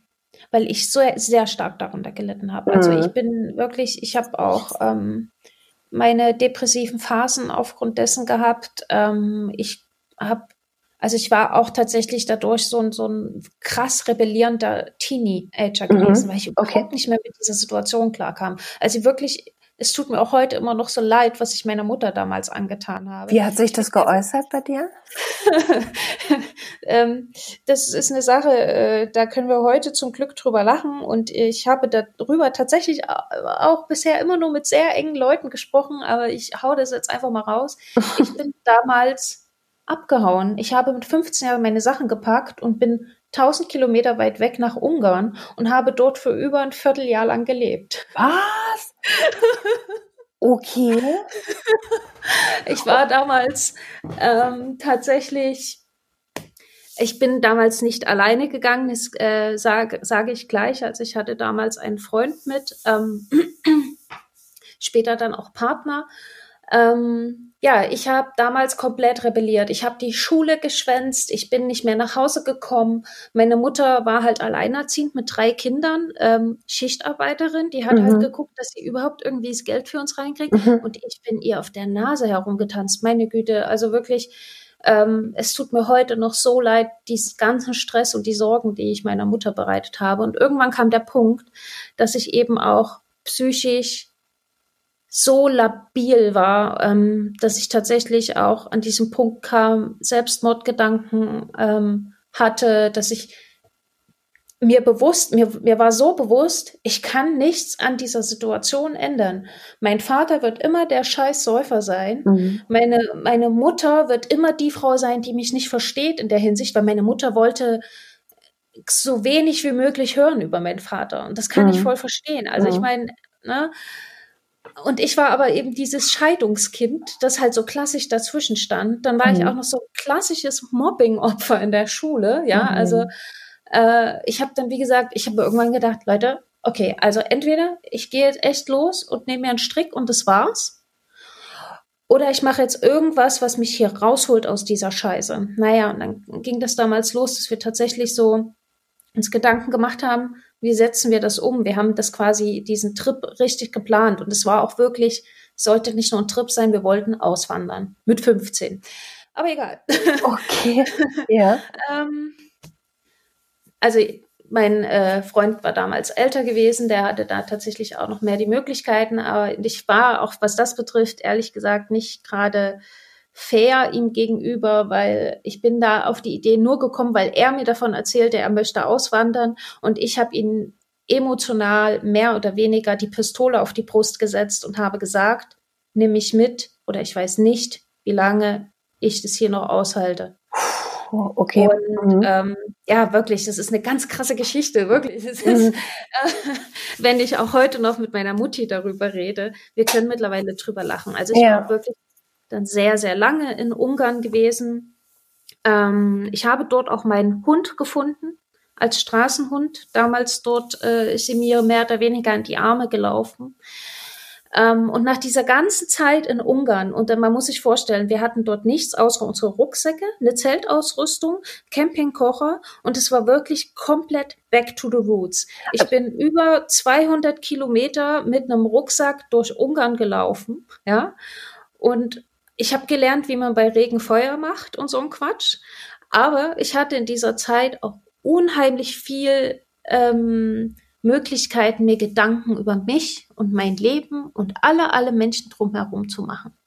weil ich so sehr stark darunter gelitten habe. Also mhm. ich bin wirklich, ich habe auch ähm, meine depressiven Phasen aufgrund dessen gehabt. Ähm, ich habe, also ich war auch tatsächlich dadurch so ein, so ein krass rebellierender Teenie-Ager gewesen, mhm. weil ich überhaupt okay. nicht mehr mit dieser Situation klarkam. Also wirklich es tut mir auch heute immer noch so leid, was ich meiner Mutter damals angetan habe. Wie hat sich das geäußert bei dir? ähm, das ist eine Sache, äh, da können wir heute zum Glück drüber lachen und ich habe darüber tatsächlich auch bisher immer nur mit sehr engen Leuten gesprochen, aber ich hau das jetzt einfach mal raus. Ich bin damals abgehauen. Ich habe mit 15 Jahren meine Sachen gepackt und bin 1000 Kilometer weit weg nach Ungarn und habe dort für über ein Vierteljahr lang gelebt. Was? Okay. Ich war damals ähm, tatsächlich, ich bin damals nicht alleine gegangen, das äh, sage sag ich gleich. Also ich hatte damals einen Freund mit, ähm, später dann auch Partner. Ähm, ja, ich habe damals komplett rebelliert. Ich habe die Schule geschwänzt, ich bin nicht mehr nach Hause gekommen. Meine Mutter war halt alleinerziehend mit drei Kindern, ähm, Schichtarbeiterin, die hat halt mhm. halt geguckt, dass sie überhaupt irgendwie das Geld für uns reinkriegt. Mhm. Und ich bin ihr auf der Nase herumgetanzt. Meine Güte, also wirklich, ähm, es tut mir heute noch so leid, diesen ganzen Stress und die Sorgen, die ich meiner Mutter bereitet habe. Und irgendwann kam der Punkt, dass ich eben auch psychisch so labil war, ähm, dass ich tatsächlich auch an diesem Punkt kam, Selbstmordgedanken ähm, hatte, dass ich mir bewusst, mir, mir war so bewusst, ich kann nichts an dieser Situation ändern. Mein Vater wird immer der Scheißsäufer sein. Mhm. Meine, meine Mutter wird immer die Frau sein, die mich nicht versteht in der Hinsicht, weil meine Mutter wollte so wenig wie möglich hören über meinen Vater. Und das kann mhm. ich voll verstehen. Also mhm. ich meine, ne, und ich war aber eben dieses Scheidungskind, das halt so klassisch dazwischen stand. Dann war mhm. ich auch noch so klassisches Mobbing-Opfer in der Schule. Ja, mhm. also äh, ich habe dann, wie gesagt, ich habe irgendwann gedacht, Leute, okay, also entweder ich gehe jetzt echt los und nehme mir einen Strick und das war's. Oder ich mache jetzt irgendwas, was mich hier rausholt aus dieser Scheiße. Naja, und dann ging das damals los, dass wir tatsächlich so uns Gedanken gemacht haben, wie setzen wir das um? Wir haben das quasi, diesen Trip richtig geplant und es war auch wirklich, sollte nicht nur ein Trip sein, wir wollten auswandern mit 15. Aber egal. Okay, ja. ähm, also mein äh, Freund war damals älter gewesen, der hatte da tatsächlich auch noch mehr die Möglichkeiten, aber ich war auch, was das betrifft, ehrlich gesagt nicht gerade fair ihm gegenüber, weil ich bin da auf die Idee nur gekommen, weil er mir davon erzählte, er möchte auswandern und ich habe ihn emotional mehr oder weniger die Pistole auf die Brust gesetzt und habe gesagt, nimm mich mit oder ich weiß nicht, wie lange ich das hier noch aushalte. Okay. Und mhm. ähm, ja, wirklich, das ist eine ganz krasse Geschichte, wirklich. Es ist, mhm. äh, wenn ich auch heute noch mit meiner Mutti darüber rede, wir können mittlerweile drüber lachen. Also ich ja. war wirklich dann sehr, sehr lange in Ungarn gewesen. Ähm, ich habe dort auch meinen Hund gefunden als Straßenhund. Damals dort äh, ist sie mir mehr oder weniger in die Arme gelaufen. Ähm, und nach dieser ganzen Zeit in Ungarn, und man muss sich vorstellen, wir hatten dort nichts außer unsere Rucksäcke, eine Zeltausrüstung, Campingkocher und es war wirklich komplett back to the roots. Ich bin über 200 Kilometer mit einem Rucksack durch Ungarn gelaufen, ja, und ich habe gelernt, wie man bei Regen Feuer macht und so ein Quatsch. Aber ich hatte in dieser Zeit auch unheimlich viel ähm, Möglichkeiten, mir Gedanken über mich und mein Leben und alle, alle Menschen drumherum zu machen.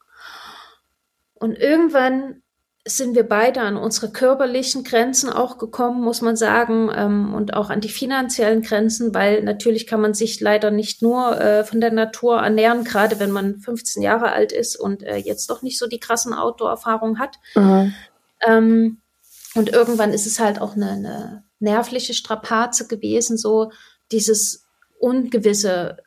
Und irgendwann sind wir beide an unsere körperlichen Grenzen auch gekommen, muss man sagen, ähm, und auch an die finanziellen Grenzen, weil natürlich kann man sich leider nicht nur äh, von der Natur ernähren, gerade wenn man 15 Jahre alt ist und äh, jetzt doch nicht so die krassen Outdoor-Erfahrungen hat. Mhm. Ähm, und irgendwann ist es halt auch eine, eine nervliche Strapaze gewesen, so dieses Ungewisse,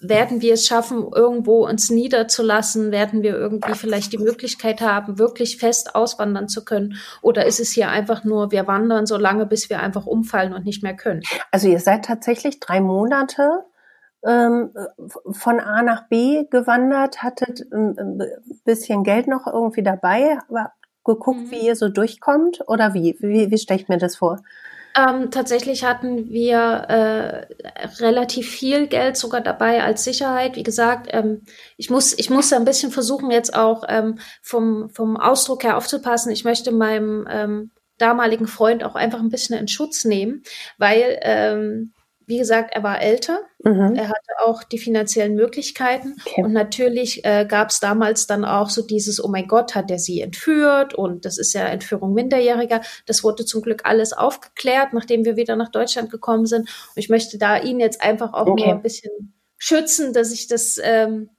werden wir es schaffen, irgendwo uns niederzulassen? Werden wir irgendwie vielleicht die Möglichkeit haben, wirklich fest auswandern zu können? Oder ist es hier einfach nur, wir wandern so lange, bis wir einfach umfallen und nicht mehr können? Also ihr seid tatsächlich drei Monate ähm, von A nach B gewandert, hattet ein ähm, bisschen Geld noch irgendwie dabei, aber geguckt, mhm. wie ihr so durchkommt? Oder wie? Wie, wie stelle ich mir das vor? Ähm, tatsächlich hatten wir äh, relativ viel Geld sogar dabei als Sicherheit. Wie gesagt, ähm, ich muss ich muss ein bisschen versuchen jetzt auch ähm, vom vom Ausdruck her aufzupassen. Ich möchte meinem ähm, damaligen Freund auch einfach ein bisschen in Schutz nehmen, weil ähm, wie gesagt, er war älter, mhm. er hatte auch die finanziellen Möglichkeiten okay. und natürlich äh, gab es damals dann auch so dieses, oh mein Gott, hat er sie entführt und das ist ja Entführung Minderjähriger. Das wurde zum Glück alles aufgeklärt, nachdem wir wieder nach Deutschland gekommen sind. Und ich möchte da ihn jetzt einfach auch okay. nur ein bisschen schützen, dass ich das ähm,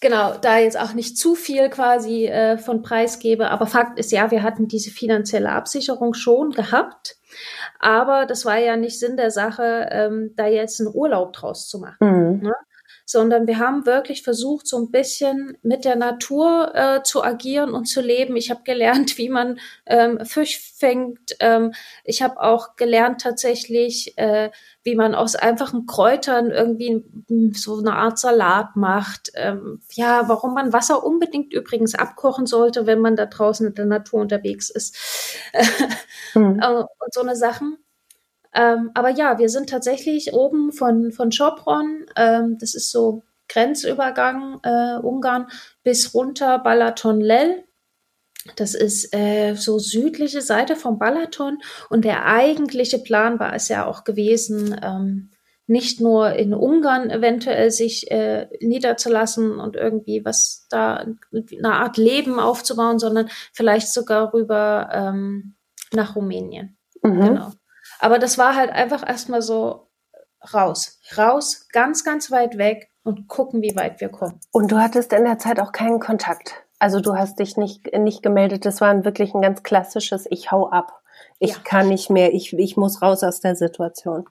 genau, da jetzt auch nicht zu viel quasi äh, von Preis gebe. Aber Fakt ist ja, wir hatten diese finanzielle Absicherung schon gehabt. Aber das war ja nicht Sinn der Sache, ähm, da jetzt einen Urlaub draus zu machen. Mhm. Ne? Sondern wir haben wirklich versucht, so ein bisschen mit der Natur äh, zu agieren und zu leben. Ich habe gelernt, wie man ähm, Fisch fängt. Ähm, ich habe auch gelernt tatsächlich, äh, wie man aus einfachen Kräutern irgendwie so eine Art Salat macht. Ähm, ja, warum man Wasser unbedingt übrigens abkochen sollte, wenn man da draußen in der Natur unterwegs ist. mhm. und so eine Sachen. Ähm, aber ja, wir sind tatsächlich oben von, von Schopron, ähm, das ist so Grenzübergang äh, Ungarn, bis runter Balaton Lell. Das ist äh, so südliche Seite vom Balaton. Und der eigentliche Plan war es ja auch gewesen, ähm, nicht nur in Ungarn eventuell sich äh, niederzulassen und irgendwie was da, eine Art Leben aufzubauen, sondern vielleicht sogar rüber ähm, nach Rumänien. Mhm. Genau. Aber das war halt einfach erstmal so raus, raus, ganz, ganz weit weg und gucken, wie weit wir kommen. Und du hattest in der Zeit auch keinen Kontakt. Also du hast dich nicht, nicht gemeldet. Das war wirklich ein ganz klassisches Ich hau ab. Ich ja. kann nicht mehr. Ich, ich muss raus aus der Situation.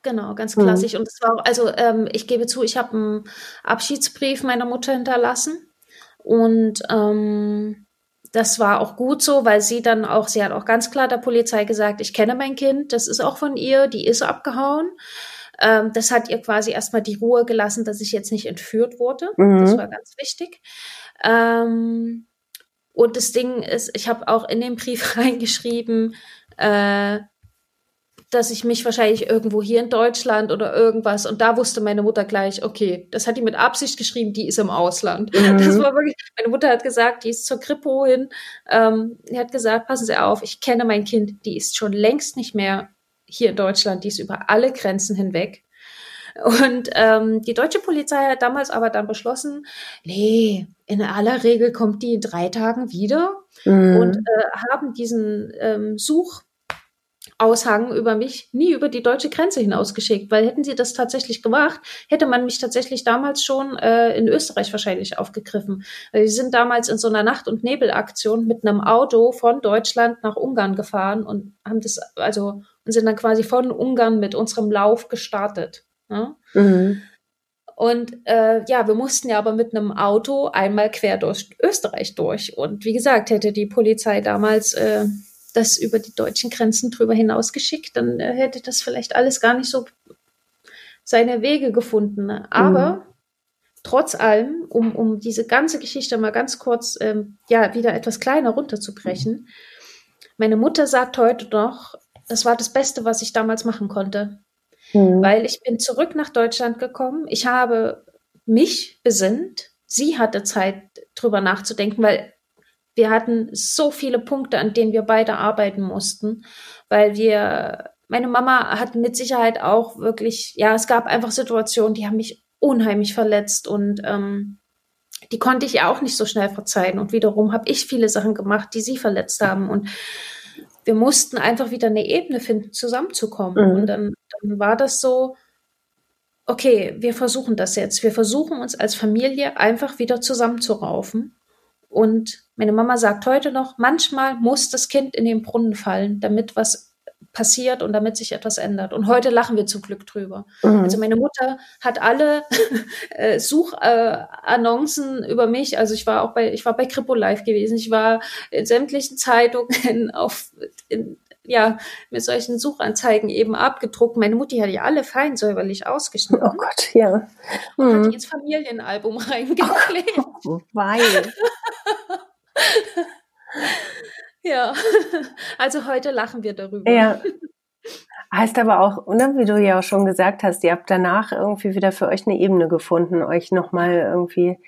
Genau, ganz klassisch. Mhm. Und es war auch, also ähm, ich gebe zu, ich habe einen Abschiedsbrief meiner Mutter hinterlassen. Und ähm, das war auch gut so, weil sie dann auch, sie hat auch ganz klar der Polizei gesagt, ich kenne mein Kind, das ist auch von ihr, die ist abgehauen. Ähm, das hat ihr quasi erstmal die Ruhe gelassen, dass ich jetzt nicht entführt wurde. Mhm. Das war ganz wichtig. Ähm, und das Ding ist, ich habe auch in den Brief reingeschrieben, äh, dass ich mich wahrscheinlich irgendwo hier in Deutschland oder irgendwas und da wusste meine Mutter gleich, okay, das hat die mit Absicht geschrieben, die ist im Ausland. Mhm. Das war wirklich, meine Mutter hat gesagt, die ist zur Kripo hin. Ähm, die hat gesagt, passen Sie auf, ich kenne mein Kind, die ist schon längst nicht mehr hier in Deutschland, die ist über alle Grenzen hinweg. Und ähm, die deutsche Polizei hat damals aber dann beschlossen, nee, in aller Regel kommt die in drei Tagen wieder mhm. und äh, haben diesen ähm, Such Aushang über mich nie über die deutsche Grenze hinausgeschickt, weil hätten sie das tatsächlich gemacht, hätte man mich tatsächlich damals schon äh, in Österreich wahrscheinlich aufgegriffen. Sie sind damals in so einer Nacht- und Nebelaktion mit einem Auto von Deutschland nach Ungarn gefahren und haben das, also, und sind dann quasi von Ungarn mit unserem Lauf gestartet. Ne? Mhm. Und äh, ja, wir mussten ja aber mit einem Auto einmal quer durch Österreich durch. Und wie gesagt, hätte die Polizei damals äh, das über die deutschen Grenzen drüber hinaus geschickt, dann äh, hätte das vielleicht alles gar nicht so seine Wege gefunden. Aber mhm. trotz allem, um, um diese ganze Geschichte mal ganz kurz ähm, ja wieder etwas kleiner runterzubrechen, meine Mutter sagt heute noch, das war das Beste, was ich damals machen konnte. Mhm. Weil ich bin zurück nach Deutschland gekommen. Ich habe mich besinnt. Sie hatte Zeit, drüber nachzudenken, weil wir hatten so viele Punkte, an denen wir beide arbeiten mussten, weil wir, meine Mama hat mit Sicherheit auch wirklich, ja, es gab einfach Situationen, die haben mich unheimlich verletzt und ähm, die konnte ich ja auch nicht so schnell verzeihen. Und wiederum habe ich viele Sachen gemacht, die sie verletzt haben. Und wir mussten einfach wieder eine Ebene finden, zusammenzukommen. Mhm. Und dann, dann war das so, okay, wir versuchen das jetzt. Wir versuchen uns als Familie einfach wieder zusammenzuraufen. Und meine Mama sagt heute noch, manchmal muss das Kind in den Brunnen fallen, damit was passiert und damit sich etwas ändert. Und heute lachen wir zum Glück drüber. Mhm. Also meine Mutter hat alle äh, Suchannoncen über mich. Also ich war auch bei, ich war bei Kripo Live gewesen. Ich war in sämtlichen Zeitungen auf, in, ja, mit solchen Suchanzeigen eben abgedruckt. Meine Mutti hat ja alle fein säuberlich ausgeschnitten. Oh Gott, ja. Und mhm. hat die ins Familienalbum reingeklebt. Oh, weil. ja, also heute lachen wir darüber. Ja. Heißt aber auch, ne, wie du ja auch schon gesagt hast, ihr habt danach irgendwie wieder für euch eine Ebene gefunden, euch nochmal irgendwie.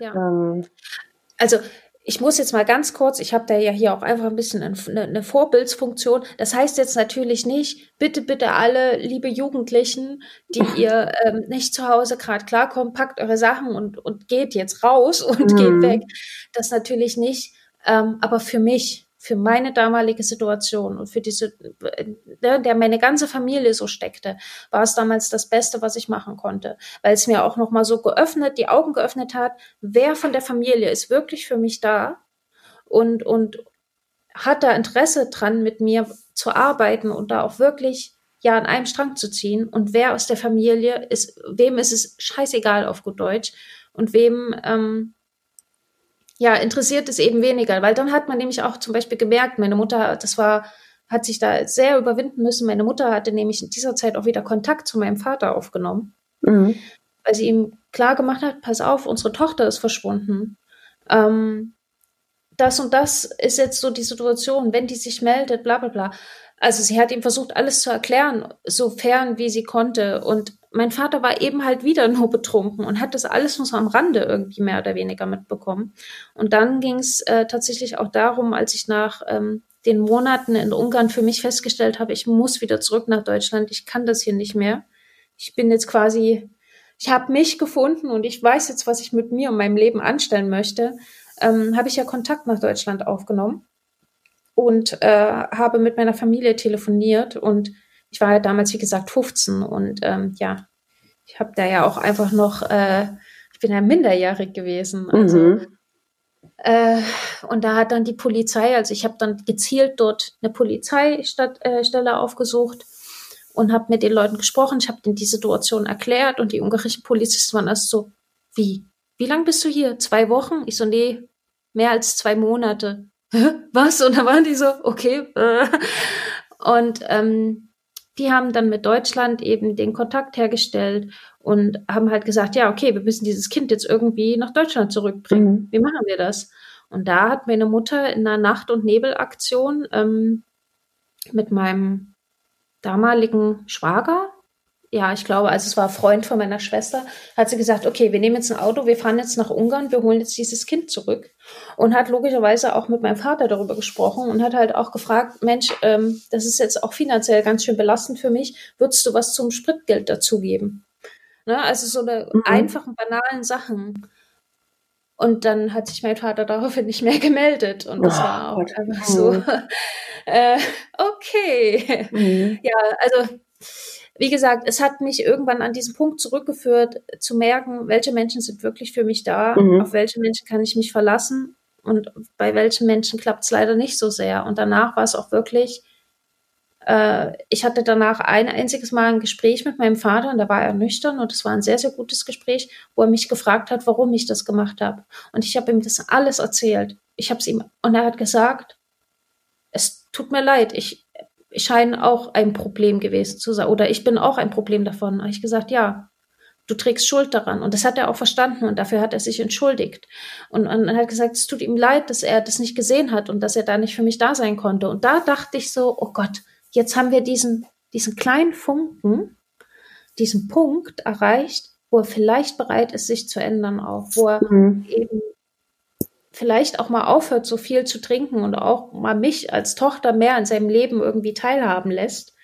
Ja. Ähm, also ich muss jetzt mal ganz kurz, ich habe da ja hier auch einfach ein bisschen eine, eine, Vorbildsfunktion. Das heißt jetzt natürlich nicht, bitte, bitte alle liebe Jugendlichen, die ihr ähm, nicht zu Hause gerade klarkommt, packt eure Sachen und, und geht jetzt raus und mhm. geht weg. Das natürlich nicht. Ähm, aber für mich, für meine damalige Situation und für diese, in der meine ganze Familie so steckte, war es damals das Beste, was ich machen konnte, weil es mir auch noch mal so geöffnet, die Augen geöffnet hat, wer von der Familie ist wirklich für mich da und und hat da Interesse dran, mit mir zu arbeiten und da auch wirklich ja an einem Strang zu ziehen. Und wer aus der Familie ist, wem ist es scheißegal auf gut Deutsch und wem ähm, ja interessiert es eben weniger, weil dann hat man nämlich auch zum Beispiel gemerkt, meine Mutter, das war hat sich da sehr überwinden müssen. Meine Mutter hatte nämlich in dieser Zeit auch wieder Kontakt zu meinem Vater aufgenommen, mhm. weil sie ihm klar gemacht hat, pass auf, unsere Tochter ist verschwunden. Ähm, das und das ist jetzt so die Situation, wenn die sich meldet, bla bla bla. Also sie hat ihm versucht, alles zu erklären, sofern wie sie konnte. Und mein Vater war eben halt wieder nur betrunken und hat das alles nur so am Rande irgendwie mehr oder weniger mitbekommen. Und dann ging es äh, tatsächlich auch darum, als ich nach ähm, den Monaten in Ungarn für mich festgestellt habe, ich muss wieder zurück nach Deutschland, ich kann das hier nicht mehr. Ich bin jetzt quasi, ich habe mich gefunden und ich weiß jetzt, was ich mit mir und meinem Leben anstellen möchte, ähm, habe ich ja Kontakt nach Deutschland aufgenommen und äh, habe mit meiner Familie telefoniert und ich war ja damals, wie gesagt, 15 und ähm, ja, ich habe da ja auch einfach noch, äh, ich bin ja minderjährig gewesen. Also mhm. Äh, und da hat dann die Polizei, also ich habe dann gezielt dort eine Polizeistelle äh, aufgesucht und habe mit den Leuten gesprochen. Ich habe denen die Situation erklärt und die ungarischen Polizisten waren erst so, wie? Wie lang bist du hier? Zwei Wochen? Ich so, nee, mehr als zwei Monate. Was? Und da waren die so, okay. Und ähm, die haben dann mit Deutschland eben den Kontakt hergestellt und haben halt gesagt, ja, okay, wir müssen dieses Kind jetzt irgendwie nach Deutschland zurückbringen. Mhm. Wie machen wir das? Und da hat meine Mutter in einer Nacht- und Nebelaktion ähm, mit meinem damaligen Schwager, ja, ich glaube, also es war Freund von meiner Schwester, hat sie gesagt, okay, wir nehmen jetzt ein Auto, wir fahren jetzt nach Ungarn, wir holen jetzt dieses Kind zurück. Und hat logischerweise auch mit meinem Vater darüber gesprochen und hat halt auch gefragt, Mensch, ähm, das ist jetzt auch finanziell ganz schön belastend für mich, würdest du was zum Spritgeld dazugeben? Ne? Also so eine mhm. einfachen, banalen Sachen. Und dann hat sich mein Vater daraufhin nicht mehr gemeldet. Und das oh, war auch Gott. einfach so, mhm. äh, okay. Mhm. Ja, also wie gesagt, es hat mich irgendwann an diesen Punkt zurückgeführt, zu merken, welche Menschen sind wirklich für mich da, mhm. auf welche Menschen kann ich mich verlassen und bei welchen Menschen klappt es leider nicht so sehr. Und danach war es auch wirklich äh, ich hatte danach ein einziges Mal ein Gespräch mit meinem Vater und da war er nüchtern und es war ein sehr, sehr gutes Gespräch, wo er mich gefragt hat, warum ich das gemacht habe. Und ich habe ihm das alles erzählt. Ich habe es ihm und er hat gesagt, es tut mir leid, ich, ich scheine auch ein Problem gewesen zu sein oder ich bin auch ein Problem davon. Und ich gesagt, ja, du trägst Schuld daran. Und das hat er auch verstanden und dafür hat er sich entschuldigt. Und, und er hat gesagt, es tut ihm leid, dass er das nicht gesehen hat und dass er da nicht für mich da sein konnte. Und da dachte ich so, oh Gott, jetzt haben wir diesen, diesen kleinen Funken, diesen Punkt erreicht, wo er vielleicht bereit ist, sich zu ändern auch, wo er mhm. eben vielleicht auch mal aufhört, so viel zu trinken und auch mal mich als Tochter mehr an seinem Leben irgendwie teilhaben lässt.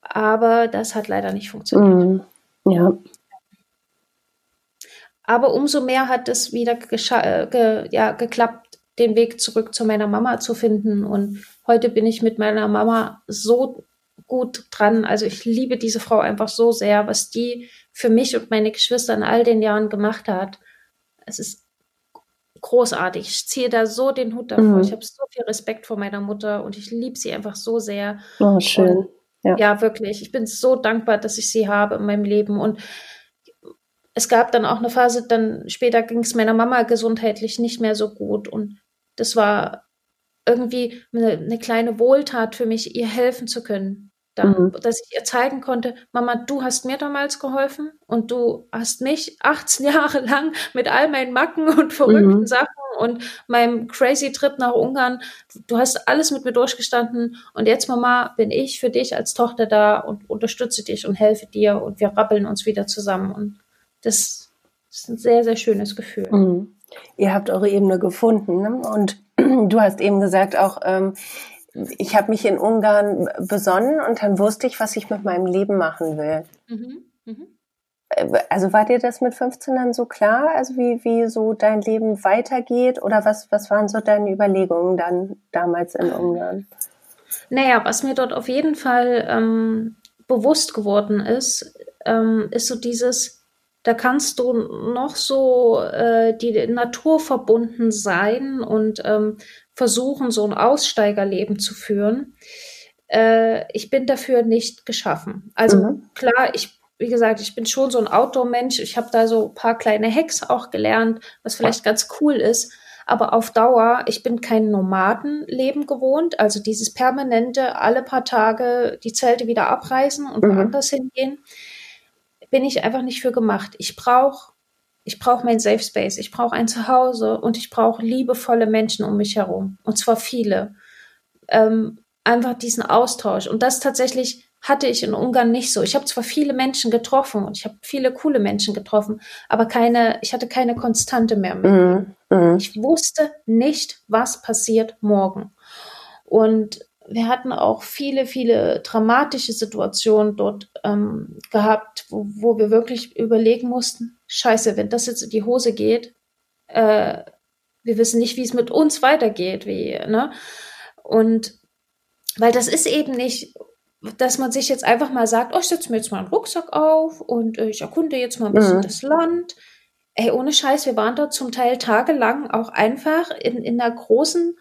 Aber das hat leider nicht funktioniert. Mhm. Ja. Aber umso mehr hat es wieder äh, ge ja, geklappt, den Weg zurück zu meiner Mama zu finden. Und heute bin ich mit meiner Mama so gut dran. Also ich liebe diese Frau einfach so sehr, was die für mich und meine Geschwister in all den Jahren gemacht hat. Es ist großartig. Ich ziehe da so den Hut davor. Mhm. Ich habe so viel Respekt vor meiner Mutter und ich liebe sie einfach so sehr. Oh, schön. Und, ja. ja, wirklich. Ich bin so dankbar, dass ich sie habe in meinem Leben. Und es gab dann auch eine Phase, dann später ging es meiner Mama gesundheitlich nicht mehr so gut. Und das war irgendwie eine, eine, kleine Wohltat für mich, ihr helfen zu können. Dann, mhm. Dass ich ihr zeigen konnte, Mama, du hast mir damals geholfen und du hast mich 18 Jahre lang mit all meinen Macken und verrückten mhm. Sachen und meinem crazy Trip nach Ungarn, du hast alles mit mir durchgestanden und jetzt, Mama, bin ich für dich als Tochter da und unterstütze dich und helfe dir und wir rappeln uns wieder zusammen. Und das ist ein sehr, sehr schönes Gefühl. Mhm. Ihr habt eure Ebene gefunden ne? und du hast eben gesagt auch, ähm, ich habe mich in Ungarn besonnen und dann wusste ich, was ich mit meinem Leben machen will. Mhm. Mhm. Äh, also war dir das mit 15 dann so klar, also wie, wie so dein Leben weitergeht oder was, was waren so deine Überlegungen dann damals in Ungarn? Naja, was mir dort auf jeden Fall ähm, bewusst geworden ist, ähm, ist so dieses, da kannst du noch so äh, die Natur verbunden sein und ähm, versuchen, so ein Aussteigerleben zu führen. äh, ich bin dafür nicht geschaffen. Also mhm. klar, ich wie gesagt, ich bin schon so ein Outdoor-Mensch. Ich habe da so ein paar kleine Hacks auch gelernt, was vielleicht ganz cool ist. Aber auf Dauer, ich bin kein Nomadenleben gewohnt, also dieses permanente, alle paar Tage die Zelte wieder abreißen und mhm. woanders hingehen, bin ich einfach nicht für gemacht. Ich brauche ich brauche mein Safe Space, ich brauche ein Zuhause und ich brauche liebevolle Menschen um mich herum. Und zwar viele. Ähm, einfach diesen Austausch. Und das tatsächlich hatte ich in Ungarn nicht so. Ich habe zwar viele Menschen getroffen und ich habe viele coole Menschen getroffen, aber keine, ich hatte keine Konstante mehr. Mm, mm. Ich wusste nicht, was passiert morgen. Und wir hatten auch viele, viele dramatische Situationen dort ähm, gehabt, wo, wo, wir wirklich überlegen mussten, scheiße, wenn das jetzt in die Hose geht, äh, wir wissen nicht, wie es mit uns weitergeht, wie, ne? Und weil das ist eben nicht dass man sich jetzt einfach mal sagt, oh, ich setze mir jetzt mal einen Rucksack auf und äh, ich erkunde jetzt mal ein bisschen mhm. das Land. Ey, ohne Scheiß, wir waren dort zum Teil tagelang auch einfach in, in einer großen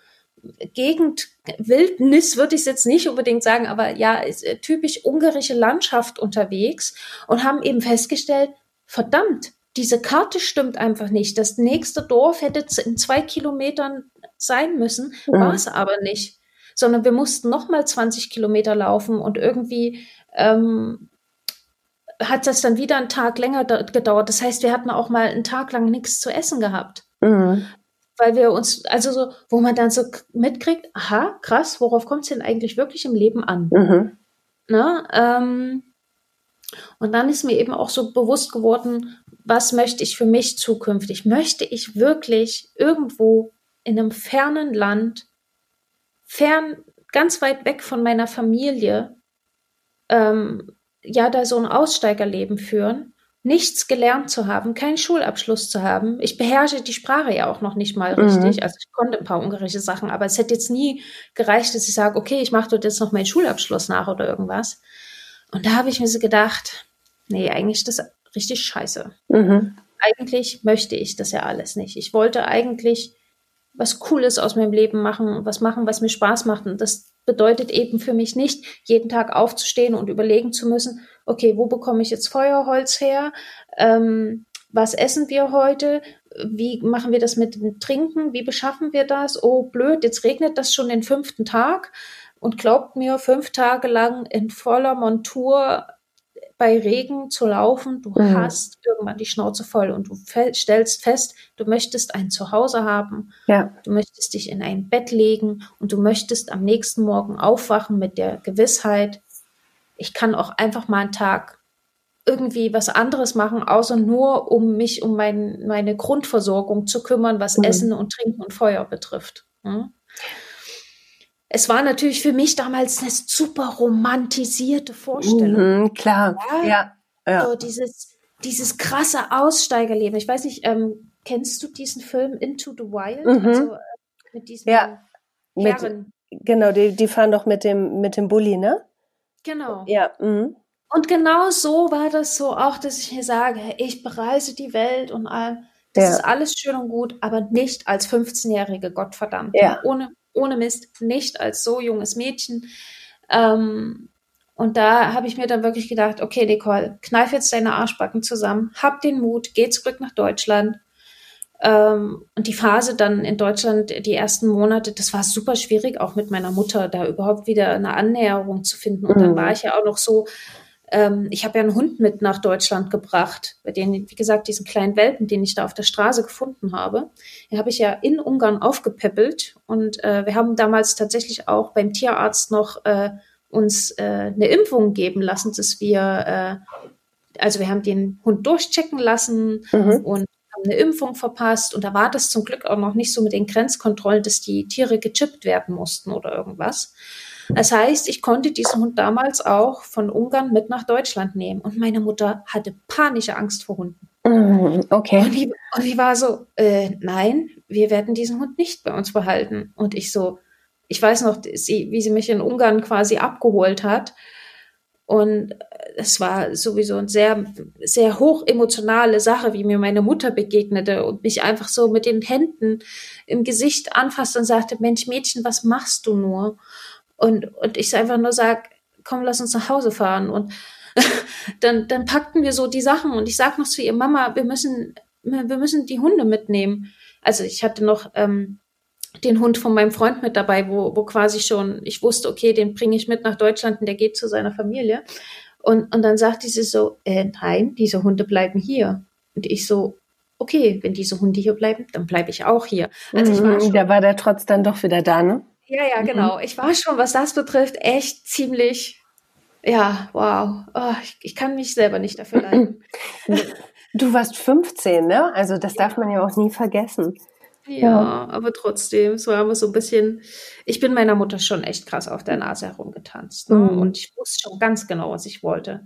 Gegend, Wildnis würde ich jetzt nicht unbedingt sagen, aber ja, ist, äh, typisch ungarische Landschaft unterwegs und haben eben festgestellt, verdammt, diese Karte stimmt einfach nicht. Das nächste Dorf hätte in zwei Kilometern sein müssen, mhm. war es aber nicht sondern wir mussten noch mal 20 Kilometer laufen und irgendwie ähm, hat das dann wieder einen Tag länger gedauert. Das heißt, wir hatten auch mal einen Tag lang nichts zu essen gehabt. Mhm. Weil wir uns, also so, wo man dann so mitkriegt, aha, krass, worauf kommt es denn eigentlich wirklich im Leben an? Mhm. Ne, ähm, und dann ist mir eben auch so bewusst geworden, was möchte ich für mich zukünftig? Möchte ich wirklich irgendwo in einem fernen Land fern, ganz weit weg von meiner Familie, ähm, ja, da so ein Aussteigerleben führen, nichts gelernt zu haben, keinen Schulabschluss zu haben. Ich beherrsche die Sprache ja auch noch nicht mal mhm. richtig. Also ich konnte ein paar ungarische Sachen, aber es hätte jetzt nie gereicht, dass ich sage, okay, ich mache dort jetzt noch meinen Schulabschluss nach oder irgendwas. Und da habe ich mir so gedacht, nee, eigentlich ist das richtig scheiße. Mhm. Eigentlich möchte ich das ja alles nicht. Ich wollte eigentlich was Cooles aus meinem Leben machen, was machen, was mir Spaß macht. Und das bedeutet eben für mich nicht, jeden Tag aufzustehen und überlegen zu müssen, okay, wo bekomme ich jetzt Feuerholz her? Ähm, was essen wir heute? Wie machen wir das mit dem Trinken? Wie beschaffen wir das? Oh, blöd, jetzt regnet das schon den fünften Tag. Und glaubt mir, fünf Tage lang in voller Montur bei Regen zu laufen, du mhm. hast irgendwann die Schnauze voll und du stellst fest, du möchtest ein Zuhause haben, ja. du möchtest dich in ein Bett legen und du möchtest am nächsten Morgen aufwachen mit der Gewissheit, ich kann auch einfach mal einen Tag irgendwie was anderes machen, außer nur um mich um mein, meine Grundversorgung zu kümmern, was mhm. Essen und Trinken und Feuer betrifft. Mhm es war natürlich für mich damals eine super romantisierte Vorstellung. Mhm, klar, ja. ja, ja. So dieses, dieses krasse Aussteigerleben. Ich weiß nicht, ähm, kennst du diesen Film Into the Wild? Mhm. Also, äh, mit diesem ja, mit, genau, die, die fahren doch mit dem, mit dem Bulli, ne? Genau. Ja. Mhm. Und genau so war das so auch, dass ich mir sage, ich bereise die Welt und all, das ja. ist alles schön und gut, aber nicht als 15-jährige, Gottverdammt. Ja. Ohne, ohne Mist nicht als so junges Mädchen. Ähm, und da habe ich mir dann wirklich gedacht, okay, Nicole, kneif jetzt deine Arschbacken zusammen, hab den Mut, geh zurück nach Deutschland. Ähm, und die Phase dann in Deutschland, die ersten Monate, das war super schwierig, auch mit meiner Mutter, da überhaupt wieder eine Annäherung zu finden. Und mhm. dann war ich ja auch noch so ähm, ich habe ja einen Hund mit nach Deutschland gebracht, bei denen, wie gesagt, diesen kleinen Welpen, den ich da auf der Straße gefunden habe. Den habe ich ja in Ungarn aufgepäppelt und äh, wir haben damals tatsächlich auch beim Tierarzt noch äh, uns äh, eine Impfung geben lassen, dass wir, äh, also wir haben den Hund durchchecken lassen mhm. und haben eine Impfung verpasst und da war das zum Glück auch noch nicht so mit den Grenzkontrollen, dass die Tiere gechippt werden mussten oder irgendwas. Das heißt, ich konnte diesen Hund damals auch von Ungarn mit nach Deutschland nehmen. Und meine Mutter hatte panische Angst vor Hunden. Mm, okay. Und die, und die war so, äh, nein, wir werden diesen Hund nicht bei uns behalten. Und ich so, ich weiß noch, sie, wie sie mich in Ungarn quasi abgeholt hat. Und es war sowieso eine sehr, sehr hoch emotionale Sache, wie mir meine Mutter begegnete und mich einfach so mit den Händen im Gesicht anfasste und sagte, Mensch, Mädchen, was machst du nur? Und, und ich einfach nur sag, komm, lass uns nach Hause fahren. Und dann, dann packten wir so die Sachen und ich sag noch zu ihr, Mama, wir müssen, wir müssen die Hunde mitnehmen. Also ich hatte noch ähm, den Hund von meinem Freund mit dabei, wo, wo quasi schon, ich wusste, okay, den bringe ich mit nach Deutschland und der geht zu seiner Familie. Und, und dann sagte sie so, äh, nein, diese Hunde bleiben hier. Und ich so, okay, wenn diese Hunde hier bleiben, dann bleibe ich auch hier. Also ich war mhm, schon, da war der Trotz dann doch wieder da, ne? Ja, ja, genau. Mhm. Ich war schon, was das betrifft, echt ziemlich, ja, wow. Oh, ich, ich, kann mich selber nicht dafür leiden. Du warst 15, ne? Also das darf man ja auch nie vergessen. Ja, ja, aber trotzdem, es war immer so ein bisschen, ich bin meiner Mutter schon echt krass auf der Nase herumgetanzt. Ne? Mhm. Und ich wusste schon ganz genau, was ich wollte.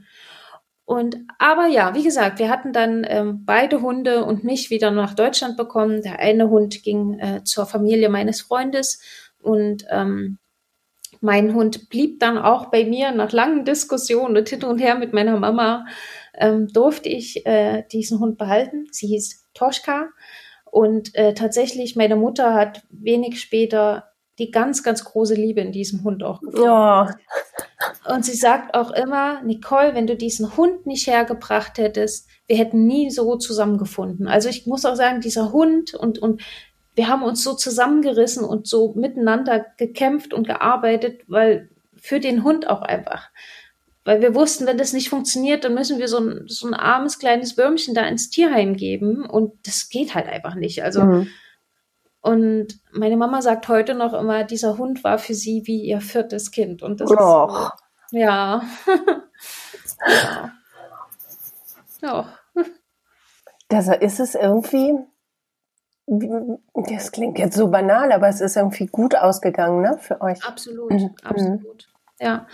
Und aber ja, wie gesagt, wir hatten dann ähm, beide Hunde und mich wieder nach Deutschland bekommen. Der eine Hund ging äh, zur Familie meines Freundes und ähm, mein Hund blieb dann auch bei mir nach langen Diskussionen und hin und her mit meiner Mama. Ähm, durfte ich äh, diesen Hund behalten. Sie hieß Toschka. Und äh, tatsächlich, meine Mutter hat wenig später die ganz, ganz große Liebe in diesem Hund auch gefunden. Ja. Und sie sagt auch immer, Nicole, wenn du diesen Hund nicht hergebracht hättest, wir hätten nie so zusammengefunden. Also ich muss auch sagen, dieser Hund und, und wir haben uns so zusammengerissen und so miteinander gekämpft und gearbeitet, weil für den Hund auch einfach. Weil wir wussten, wenn das nicht funktioniert, dann müssen wir so ein, so ein armes kleines Würmchen da ins Tierheim geben. Und das geht halt einfach nicht. Also, mhm. und meine Mama sagt heute noch immer, dieser Hund war für sie wie ihr viertes Kind. Und das Och. ist, ja. ja. ja. Das ist es irgendwie, das klingt jetzt so banal, aber es ist irgendwie gut ausgegangen, ne, für euch. Absolut, mhm. absolut. Ja.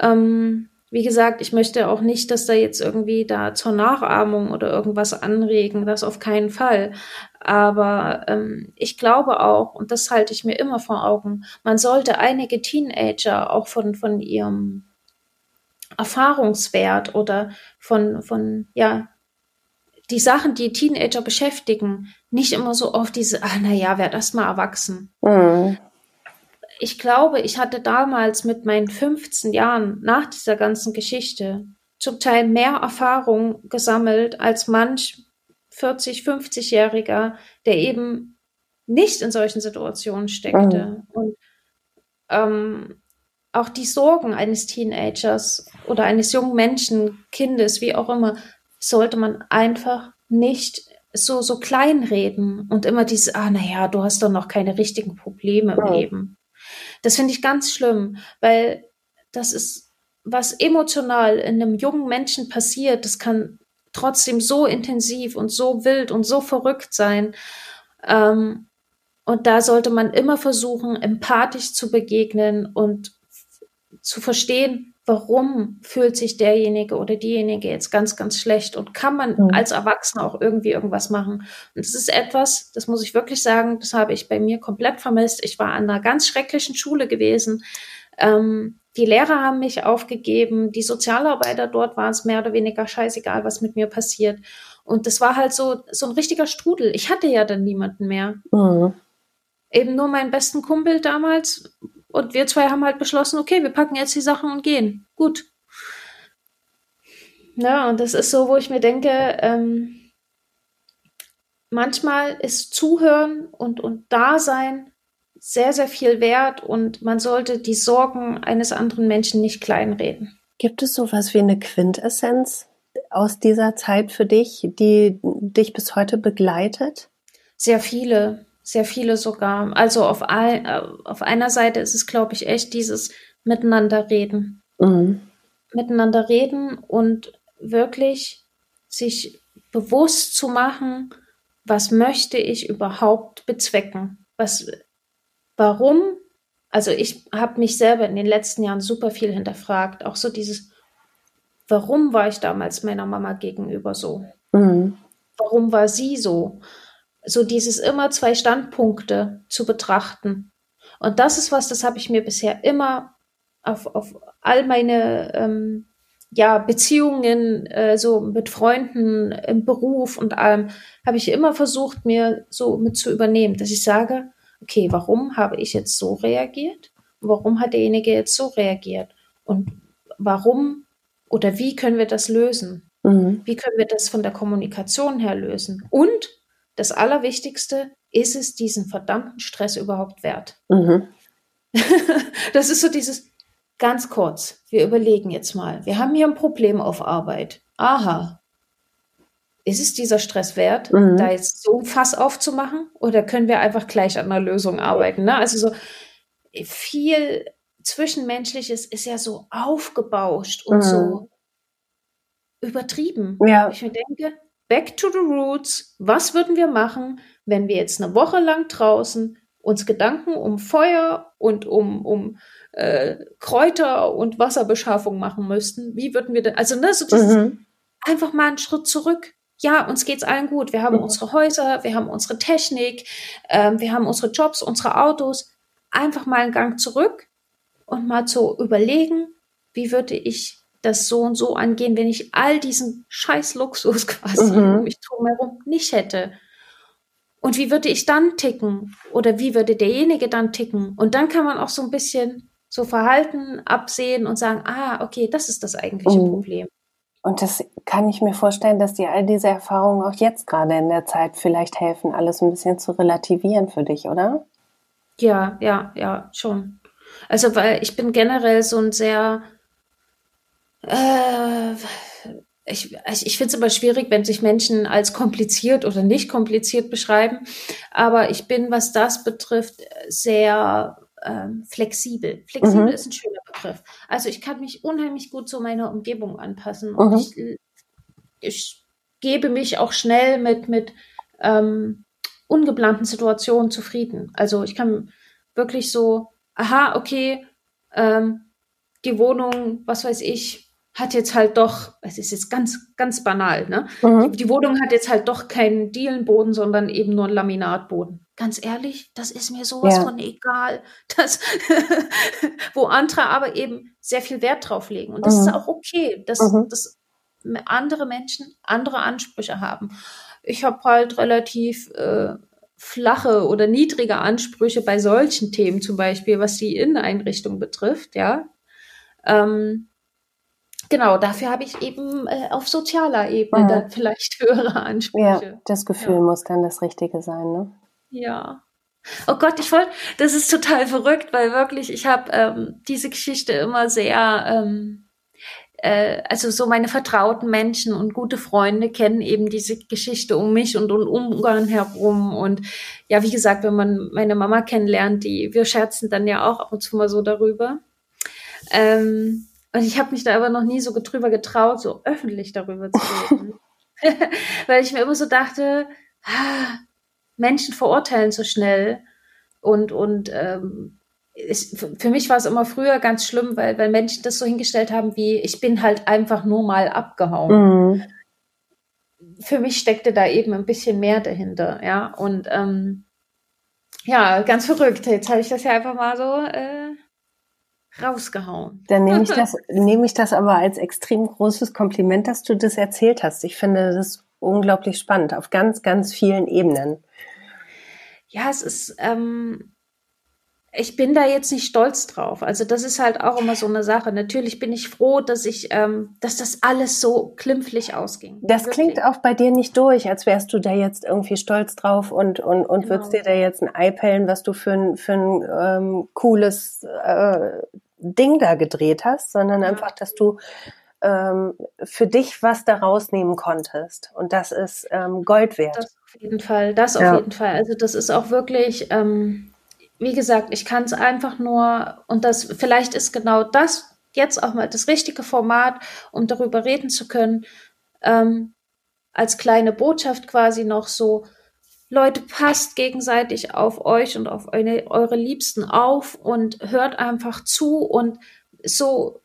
Ähm, wie gesagt, ich möchte auch nicht, dass da jetzt irgendwie da zur Nachahmung oder irgendwas anregen, das auf keinen Fall. Aber ähm, ich glaube auch, und das halte ich mir immer vor Augen, man sollte einige Teenager auch von, von ihrem Erfahrungswert oder von, von, ja, die Sachen, die Teenager beschäftigen, nicht immer so oft diese, ah, na ja, werd erst mal erwachsen. Mhm ich glaube, ich hatte damals mit meinen 15 Jahren nach dieser ganzen Geschichte zum Teil mehr Erfahrung gesammelt als manch 40, 50-Jähriger, der eben nicht in solchen Situationen steckte. Mhm. Und ähm, auch die Sorgen eines Teenagers oder eines jungen Menschen, Kindes, wie auch immer, sollte man einfach nicht so, so kleinreden und immer dieses, ah, naja, du hast doch noch keine richtigen Probleme im Leben. Das finde ich ganz schlimm, weil das ist, was emotional in einem jungen Menschen passiert, das kann trotzdem so intensiv und so wild und so verrückt sein. Ähm, und da sollte man immer versuchen, empathisch zu begegnen und zu verstehen, warum fühlt sich derjenige oder diejenige jetzt ganz, ganz schlecht und kann man mhm. als Erwachsener auch irgendwie irgendwas machen. Und das ist etwas, das muss ich wirklich sagen, das habe ich bei mir komplett vermisst. Ich war an einer ganz schrecklichen Schule gewesen. Ähm, die Lehrer haben mich aufgegeben, die Sozialarbeiter dort waren es mehr oder weniger scheißegal, was mit mir passiert. Und das war halt so, so ein richtiger Strudel. Ich hatte ja dann niemanden mehr. Mhm. Eben nur meinen besten Kumpel damals, und wir zwei haben halt beschlossen, okay, wir packen jetzt die Sachen und gehen. Gut. Ja, und das ist so, wo ich mir denke, ähm, manchmal ist Zuhören und, und Dasein sehr, sehr viel wert und man sollte die Sorgen eines anderen Menschen nicht kleinreden. Gibt es sowas wie eine Quintessenz aus dieser Zeit für dich, die dich bis heute begleitet? Sehr viele sehr viele sogar. Also auf, ein, äh, auf einer Seite ist es, glaube ich, echt dieses Miteinander reden. Mhm. Miteinander reden und wirklich sich bewusst zu machen, was möchte ich überhaupt bezwecken? Was, warum? Also ich habe mich selber in den letzten Jahren super viel hinterfragt. Auch so dieses, warum war ich damals meiner Mama gegenüber so? Mhm. Warum war sie so? So dieses immer zwei Standpunkte zu betrachten. Und das ist was, das habe ich mir bisher immer auf, auf all meine ähm, ja, Beziehungen äh, so mit Freunden im Beruf und allem, habe ich immer versucht, mir so mit zu übernehmen, dass ich sage, okay, warum habe ich jetzt so reagiert? warum hat derjenige jetzt so reagiert und warum oder wie können wir das lösen? Mhm. Wie können wir das von der Kommunikation her lösen? Und das Allerwichtigste, ist es diesen verdammten Stress überhaupt wert? Mhm. das ist so dieses ganz kurz. Wir überlegen jetzt mal. Wir haben hier ein Problem auf Arbeit. Aha. Ist es dieser Stress wert, mhm. da jetzt so ein Fass aufzumachen? Oder können wir einfach gleich an einer Lösung arbeiten? Ne? Also so viel Zwischenmenschliches ist ja so aufgebauscht und mhm. so übertrieben. Ja. Ich mir denke, back to the roots. Was würden wir machen, wenn wir jetzt eine Woche lang draußen uns Gedanken um Feuer und um, um äh, Kräuter und Wasserbeschaffung machen müssten? Wie würden wir denn, also ne, so dieses, mhm. einfach mal einen Schritt zurück. Ja, uns geht's allen gut. Wir haben mhm. unsere Häuser, wir haben unsere Technik, ähm, wir haben unsere Jobs, unsere Autos. Einfach mal einen Gang zurück und mal zu überlegen, wie würde ich das so und so angehen, wenn ich all diesen scheiß Luxus quasi mhm. um mich drumherum nicht hätte. Und wie würde ich dann ticken? Oder wie würde derjenige dann ticken? Und dann kann man auch so ein bisschen so Verhalten absehen und sagen, ah, okay, das ist das eigentliche mhm. Problem. Und das kann ich mir vorstellen, dass dir all diese Erfahrungen auch jetzt gerade in der Zeit vielleicht helfen, alles ein bisschen zu relativieren für dich, oder? Ja, ja, ja, schon. Also, weil ich bin generell so ein sehr äh, ich, ich finde es immer schwierig, wenn sich Menschen als kompliziert oder nicht kompliziert beschreiben. Aber ich bin, was das betrifft, sehr ähm, flexibel. Flexibel mhm. ist ein schöner Begriff. Also ich kann mich unheimlich gut zu meiner Umgebung anpassen. Mhm. Und ich, ich gebe mich auch schnell mit, mit ähm, ungeplanten Situationen zufrieden. Also ich kann wirklich so, aha, okay, ähm, die Wohnung, was weiß ich, hat jetzt halt doch, es ist jetzt ganz, ganz banal, ne? Mhm. Die, die, Wohnung hat jetzt halt doch keinen Dielenboden, sondern eben nur einen Laminatboden. Ganz ehrlich, das ist mir sowas ja. von egal. Das, wo andere aber eben sehr viel Wert drauf legen. Und das mhm. ist auch okay, dass, mhm. dass andere Menschen andere Ansprüche haben. Ich habe halt relativ äh, flache oder niedrige Ansprüche bei solchen Themen, zum Beispiel was die Inneneinrichtung betrifft, ja. Ähm, Genau, dafür habe ich eben äh, auf sozialer Ebene mhm. dann vielleicht höhere Ansprüche. Ja, das Gefühl ja. muss dann das Richtige sein, ne? Ja. Oh Gott, ich wollte, das ist total verrückt, weil wirklich, ich habe ähm, diese Geschichte immer sehr, ähm, äh, also so meine vertrauten Menschen und gute Freunde kennen eben diese Geschichte um mich und um Ungarn herum. Und ja, wie gesagt, wenn man meine Mama kennenlernt, die, wir scherzen dann ja auch ab und zu mal so darüber. Ähm, und ich habe mich da aber noch nie so drüber getraut, so öffentlich darüber zu reden. Weil ich mir immer so dachte, ah, Menschen verurteilen so schnell. Und, und ähm, ich, für mich war es immer früher ganz schlimm, weil, weil Menschen das so hingestellt haben, wie ich bin halt einfach nur mal abgehauen. Mhm. Für mich steckte da eben ein bisschen mehr dahinter, ja. Und ähm, ja, ganz verrückt. Jetzt habe ich das ja einfach mal so äh, rausgehauen. Dann nehme ich das, nehme ich das aber als extrem großes Kompliment, dass du das erzählt hast. Ich finde das unglaublich spannend auf ganz, ganz vielen Ebenen. Ja, es ist, ähm, ich bin da jetzt nicht stolz drauf. Also das ist halt auch immer so eine Sache. Natürlich bin ich froh, dass ich, ähm, dass das alles so klimpflich ausging. Das Wirklich. klingt auch bei dir nicht durch, als wärst du da jetzt irgendwie stolz drauf und und und genau. würdest dir da jetzt ein Ei pellen, was du für ein für ein ähm, cooles äh, Ding da gedreht hast, sondern einfach, dass du ähm, für dich was da rausnehmen konntest. Und das ist ähm, Gold wert. Das auf jeden Fall, das ja. auf jeden Fall. Also das ist auch wirklich, ähm, wie gesagt, ich kann es einfach nur, und das vielleicht ist genau das jetzt auch mal das richtige Format, um darüber reden zu können, ähm, als kleine Botschaft quasi noch so, Leute, passt gegenseitig auf euch und auf eure, eure Liebsten auf und hört einfach zu und so,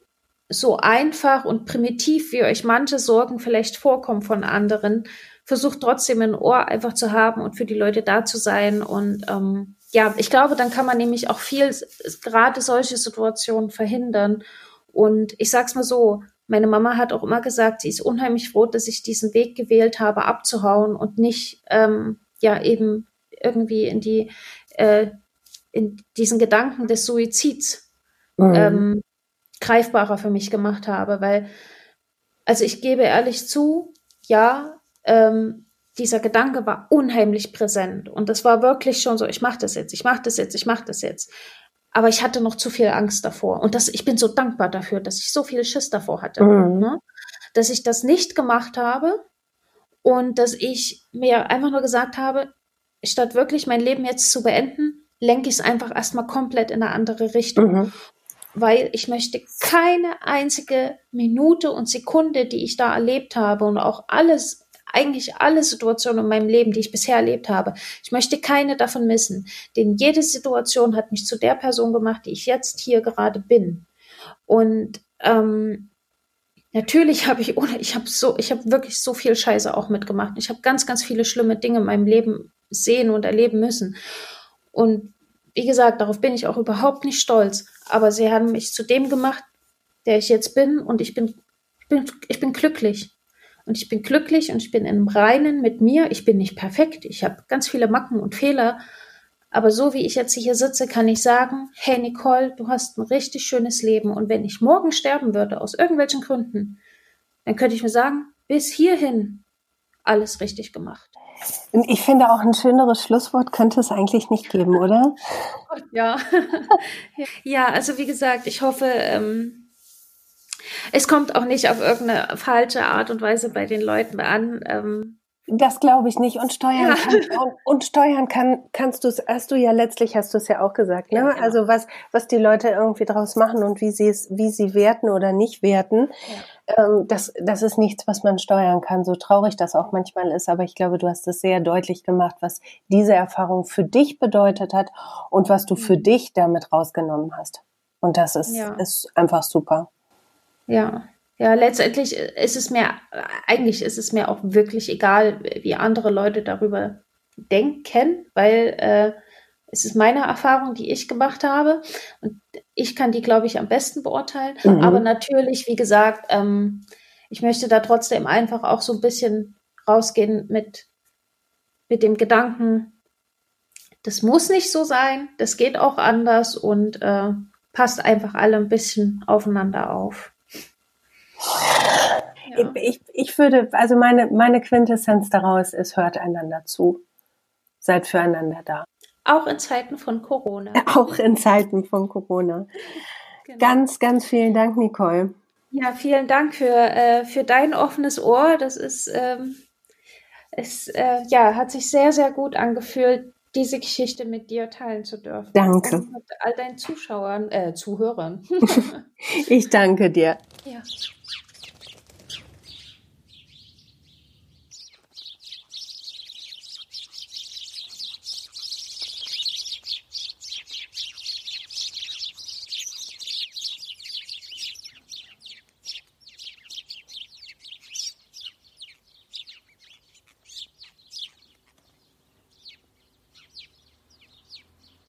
so einfach und primitiv, wie euch manche Sorgen vielleicht vorkommen von anderen, versucht trotzdem ein Ohr einfach zu haben und für die Leute da zu sein. Und ähm, ja, ich glaube, dann kann man nämlich auch viel, gerade solche Situationen verhindern. Und ich sag's mal so, meine Mama hat auch immer gesagt, sie ist unheimlich froh, dass ich diesen Weg gewählt habe, abzuhauen und nicht ähm, ja eben irgendwie in die äh, in diesen Gedanken des Suizids mhm. ähm, greifbarer für mich gemacht habe, weil, also ich gebe ehrlich zu, ja, ähm, dieser Gedanke war unheimlich präsent und das war wirklich schon so, ich mache das jetzt, ich mache das jetzt, ich mache das jetzt. Aber ich hatte noch zu viel Angst davor und das, ich bin so dankbar dafür, dass ich so viel Schiss davor hatte, mhm. ne? dass ich das nicht gemacht habe und dass ich mir einfach nur gesagt habe, statt wirklich mein Leben jetzt zu beenden, lenke ich es einfach erstmal komplett in eine andere Richtung. Mhm. Weil ich möchte keine einzige Minute und Sekunde, die ich da erlebt habe und auch alles, eigentlich alle Situationen in meinem Leben, die ich bisher erlebt habe, ich möchte keine davon missen. Denn jede Situation hat mich zu der Person gemacht, die ich jetzt hier gerade bin. Und ähm, Natürlich habe ich ohne, ich habe so, ich habe wirklich so viel Scheiße auch mitgemacht. Ich habe ganz, ganz viele schlimme Dinge in meinem Leben sehen und erleben müssen. Und wie gesagt, darauf bin ich auch überhaupt nicht stolz. Aber sie haben mich zu dem gemacht, der ich jetzt bin. Und ich bin, ich bin, ich bin glücklich. Und ich bin glücklich und ich bin im Reinen mit mir. Ich bin nicht perfekt. Ich habe ganz viele Macken und Fehler. Aber so wie ich jetzt hier sitze, kann ich sagen, hey Nicole, du hast ein richtig schönes Leben. Und wenn ich morgen sterben würde, aus irgendwelchen Gründen, dann könnte ich mir sagen, bis hierhin alles richtig gemacht. Ich finde auch ein schöneres Schlusswort könnte es eigentlich nicht geben, oder? Ja. ja, also wie gesagt, ich hoffe, ähm, es kommt auch nicht auf irgendeine falsche Art und Weise bei den Leuten an. Ähm, das glaube ich nicht. Und steuern, ja. kann, und, und, steuern kann, kannst du es, hast du ja letztlich, hast du es ja auch gesagt, ne? Ja, genau. Also was, was die Leute irgendwie draus machen und wie sie es, wie sie werten oder nicht werten, ja. ähm, das, das ist nichts, was man steuern kann, so traurig das auch manchmal ist. Aber ich glaube, du hast es sehr deutlich gemacht, was diese Erfahrung für dich bedeutet hat und was du für mhm. dich damit rausgenommen hast. Und das ist, ist einfach super. Ja, ja, letztendlich ist es mir, eigentlich ist es mir auch wirklich egal, wie andere Leute darüber denken, weil äh, es ist meine Erfahrung, die ich gemacht habe und ich kann die, glaube ich, am besten beurteilen. Mhm. Aber natürlich, wie gesagt, ähm, ich möchte da trotzdem einfach auch so ein bisschen rausgehen mit, mit dem Gedanken, das muss nicht so sein, das geht auch anders und äh, passt einfach alle ein bisschen aufeinander auf. Ja. Ich, ich würde, also meine, meine Quintessenz daraus ist, hört einander zu. Seid füreinander da. Auch in Zeiten von Corona. Auch in Zeiten von Corona. Genau. Ganz, ganz vielen Dank, Nicole. Ja, vielen Dank für, äh, für dein offenes Ohr. Das ist, ähm, es, äh, ja, hat sich sehr, sehr gut angefühlt, diese Geschichte mit dir teilen zu dürfen. Danke. Und mit all deinen Zuschauern, äh, Zuhörern. ich danke dir. Ja.